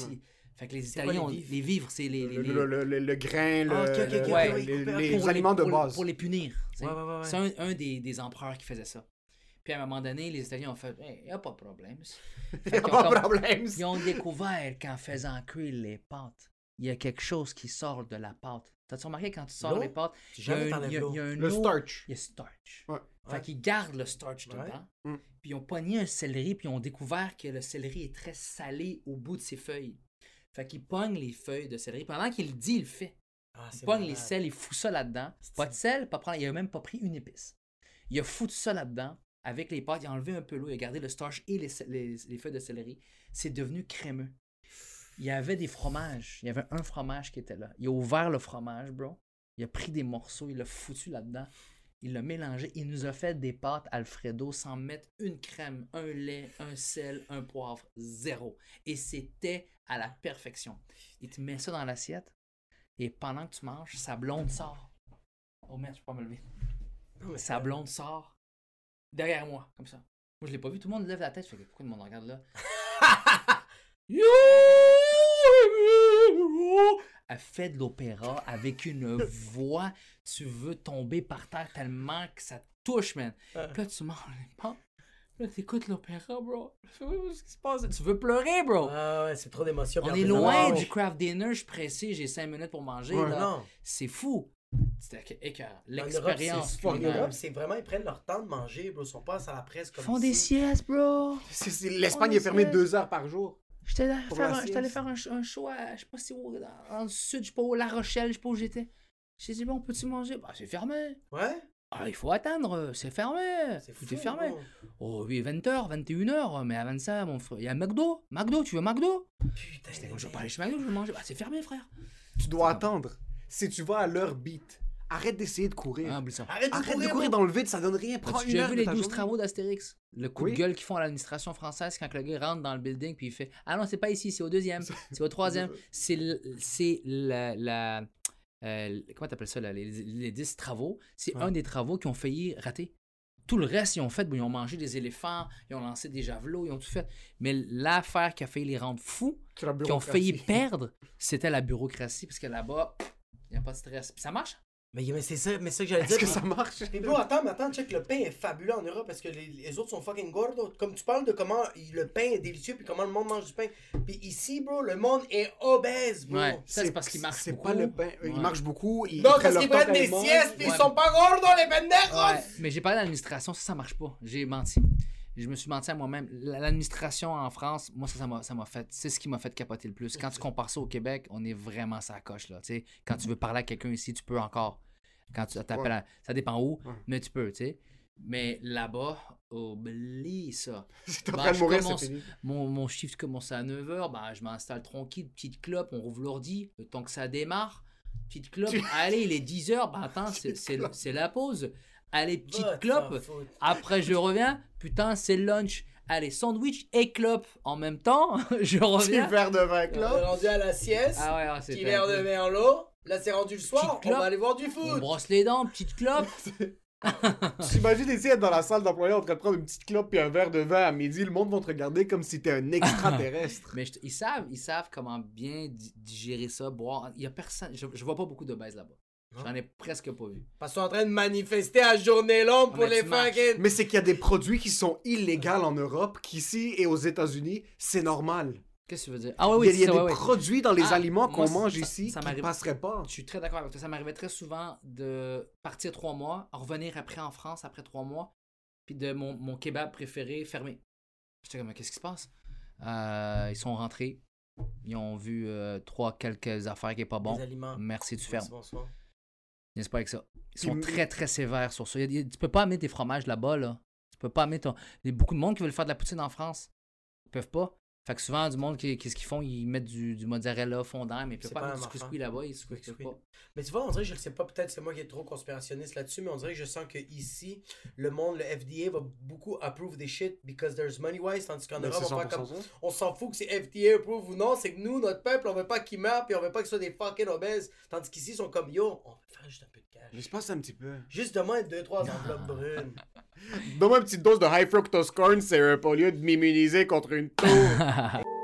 Fait que les quoi, Italiens, les vivres? les vivres, c'est les, les- Le, les- le- le- le- le grain, le, Ah, ok, ok, ok, le- ok, ouais, oui, les, aliments de pour- base. Pour les punir. tu sais. Ouais, ouais, ouais, ouais. C'est un, un des, des empereurs qui faisait ça. Puis à un moment donné, les Italiens ont fait il n'y a pas de problème. Y Fait a qu'ils pas ont de comme- problème. Ils ont découvert qu'en faisant cuire les pâtes, il y a quelque chose qui sort de la pâte. T'as-tu remarqué quand tu sors les pâtes, il y a un, y y a Le eau- starch. Il y a starch. Ouais. Fait qu'ils gardent le starch dedans. Mm. Puis ils ont pogné un céleri, puis ils ont découvert que le céleri est très salé au bout de ses feuilles. Fait qu'ils pognent les feuilles de céleri. Pendant qu'il le dit, il le fait. Ah, Il pogne les sels, il fout ça là-dedans. Pas de sel, pas prendre. Il a même pas pris une épice. Il a foutu ça là-dedans avec les pâtes. Il a enlevé un peu l'eau, il a gardé le starch et les, cé- les- les feuilles de céleri. C'est devenu crémeux. Il y avait des fromages. Il y avait un fromage qui était là. Il a ouvert le fromage, bro. Il a pris des morceaux, il l'a foutu là-dedans. Il l'a mélangé. Il nous a fait des pâtes Alfredo sans mettre une crème, un lait, un sel, un poivre, zéro. Et c'était à la perfection. Il te met ça dans l'assiette. Et pendant que tu manges, sa blonde sort. Oh merde, je peux pas me lever. Mais Sa blonde sort derrière moi, comme ça. Moi, je l'ai pas vu. Tout le monde lève la tête. Je fais, pourquoi tout le monde regarde là? Elle fait de l'opéra avec une voix. Tu veux tomber par terre tellement que ça te touche, man. Puis là, tu manges. Puis Là, t'écoutes l'opéra, bro. Qu'est-ce qui se passe? Tu veux pleurer, bro. Ah ouais, c'est trop d'émotions. On est loin du craft dinner. Je suis pressé. J'ai 5 minutes pour manger. Ouais, là. Non. C'est fou. C'était écœurant. En Europe, L'expérience c'est. Europe, vraiment, ils prennent leur temps de manger, bro. Ils sont pas à la presse Ils comme font des siestes, bro. L'Espagne est fermée deux heures par jour. J'étais allé faire, un, j'étais allé faire un, un show à, je sais pas si où, dans, le sud, je sais pas où, La Rochelle, je sais pas où j'étais. J'ai dit, bon, peux-tu manger? Bah, c'est fermé. Ouais? Ah, il faut attendre, c'est fermé. C'est Tout fou. est fermé. Oh oui, 20h, 21h, mais avant ça, mon frère, il y a McDo. McDo, tu veux McDo? Putain. J'étais comme, je vais pas aller chez McDo, je veux manger. Bah, c'est fermé, frère. Tu dois attendre. Si tu vas à leur beat, arrête d'essayer de courir. Ah, ça. Arrête de Arrête courir, de courir bro. dans le vide, ça donne rien. Prends une heure vu de les ta 12 journée. travaux d'Astérix? Le coup Oui. de gueule qu'ils font à l'administration française quand le gars rentre dans le building puis il fait Ah non, c'est pas ici, c'est au deuxième, c'est au troisième. C'est la. la euh, comment t'appelles ça, là, les, les 10 travaux? C'est Ouais. un des travaux qui ont failli rater. Tout le reste, ils ont fait, bon, ils ont mangé des éléphants, ils ont lancé des javelots, ils ont tout fait. Mais l'affaire qui a failli les rendre fous, qui ont failli perdre, c'était la bureaucratie, parce que là-bas, il n'y a pas de stress. Puis ça marche? Mais, mais c'est ça, mais ça que j'allais Est-ce dire. que ça marche? Mais bro, attends, mais attends, check, le pain est fabuleux en Europe parce que les, les autres sont fucking gordos. Comme tu parles de comment le pain est délicieux puis comment le monde mange du pain. Puis ici, bro, le monde est obèse, bro. Ouais. Ça, c'est parce qu'il marche C'est beaucoup. pas le pain. Ils Ouais. marchent beaucoup. Ils Non, parce qu'ils prennent des siestes puis Ouais. ils sont pas gordos, les pendejos! Ouais, mais j'ai parlé d'administration, ça, ça marche pas. J'ai menti. Je me suis menti à moi-même. L'administration en France, moi, ça, ça m'a ça m'a fait. C'est ce qui m'a fait capoter le plus. Quand tu compares ça au Québec, on est vraiment sa coche, là. tu sais. Quand tu veux parler à quelqu'un ici, tu peux encore. Quand tu t'appelles Ouais. à- Ça dépend où, Ouais. mais tu peux, tu sais. Mais là-bas, oublie ça. T'es en Bah, train de je mourir, commence- c'est fini. Mon, mon shift commence à 9h, bah, je m'installe tranquille, petite clope, on rouvre l'ordi, le temps que ça démarre. Petite clope, Tu- allez, il est 10h, bah attends, c'est- c'est clope. c'est la pause. Allez, petite clope, après je reviens, putain, c'est le lunch. Allez, sandwich et clope en même temps, je Petit reviens. verre de vin, On est là. rendu à la sieste. Ah ouais, c'est petit verre de merlot. Là, c'est rendu le soir. On va aller voir du On foot. brosse les dents, petite clope. T'imagines ici être dans la salle d'employés en train de prendre une petite clope et un verre de vin à midi, le monde va te regarder comme si t'es un extraterrestre. Mais je- ils savent, ils savent comment bien di- digérer ça, boire. Il y a personne, je, je vois pas beaucoup de baisse là-bas. J'en ai presque pas vu. Parce qu'ils sont en train de manifester à journée longue pour les fucking. Mais c'est qu'il y a des produits qui sont illégaux en Europe, qu'ici et aux États-Unis, c'est normal. Qu'est-ce que tu veux dire? Ah oui, Il oui, y a, il y a des ouais. produits dans les Ah, aliments qu'on mange ça- ici ça qui m'arrive- passeraient pas. Je suis très d'accord avec toi. Ça m'arrivait très souvent de partir trois mois, revenir après en France après trois mois, puis de mon, mon kebab préféré fermé. J'étais comme, qu'est-ce qui se passe? Euh, ils sont rentrés. Ils ont vu euh, trois, quelques affaires qui est pas bon. Les aliments. Merci, tu fermes. bonsoir. N'est-ce pas avec ça? Ils sont très, très sévères sur ça. Des- tu peux pas amener tes fromages là-bas, là. Tu peux pas amener ton. Il y a beaucoup de monde qui veulent faire de la poutine en France. Ils peuvent pas. Fait que souvent, du monde, qui- qu'est-ce qu'ils font? Ils mettent du, du mozzarella fondant, mais ils peuvent C'est pas pas mettre du couscous là-bas. Ils se pas. Mais tu vois, on dirait, je le sais pas, peut-être c'est moi qui est trop conspirationniste là-dessus, mais on dirait que je sens que ici, le monde, le FDA va beaucoup approve des shit because there's money wise, tandis qu'en Europe, on va faire 100% comme on s'en fout que c'est FDA approve ou non, c'est que nous, notre peuple, on veut pas qu'ils meurent, puis on veut pas qu'ils soient des fucking obèses, tandis qu'ici, ils sont comme yo, on va te faire juste un peu de cash. Mais je passe un petit peu. Juste demain, deux, trois enveloppes brunes. Donne-moi une petite dose de high fructose corn syrup au lieu de m'immuniser contre une tour.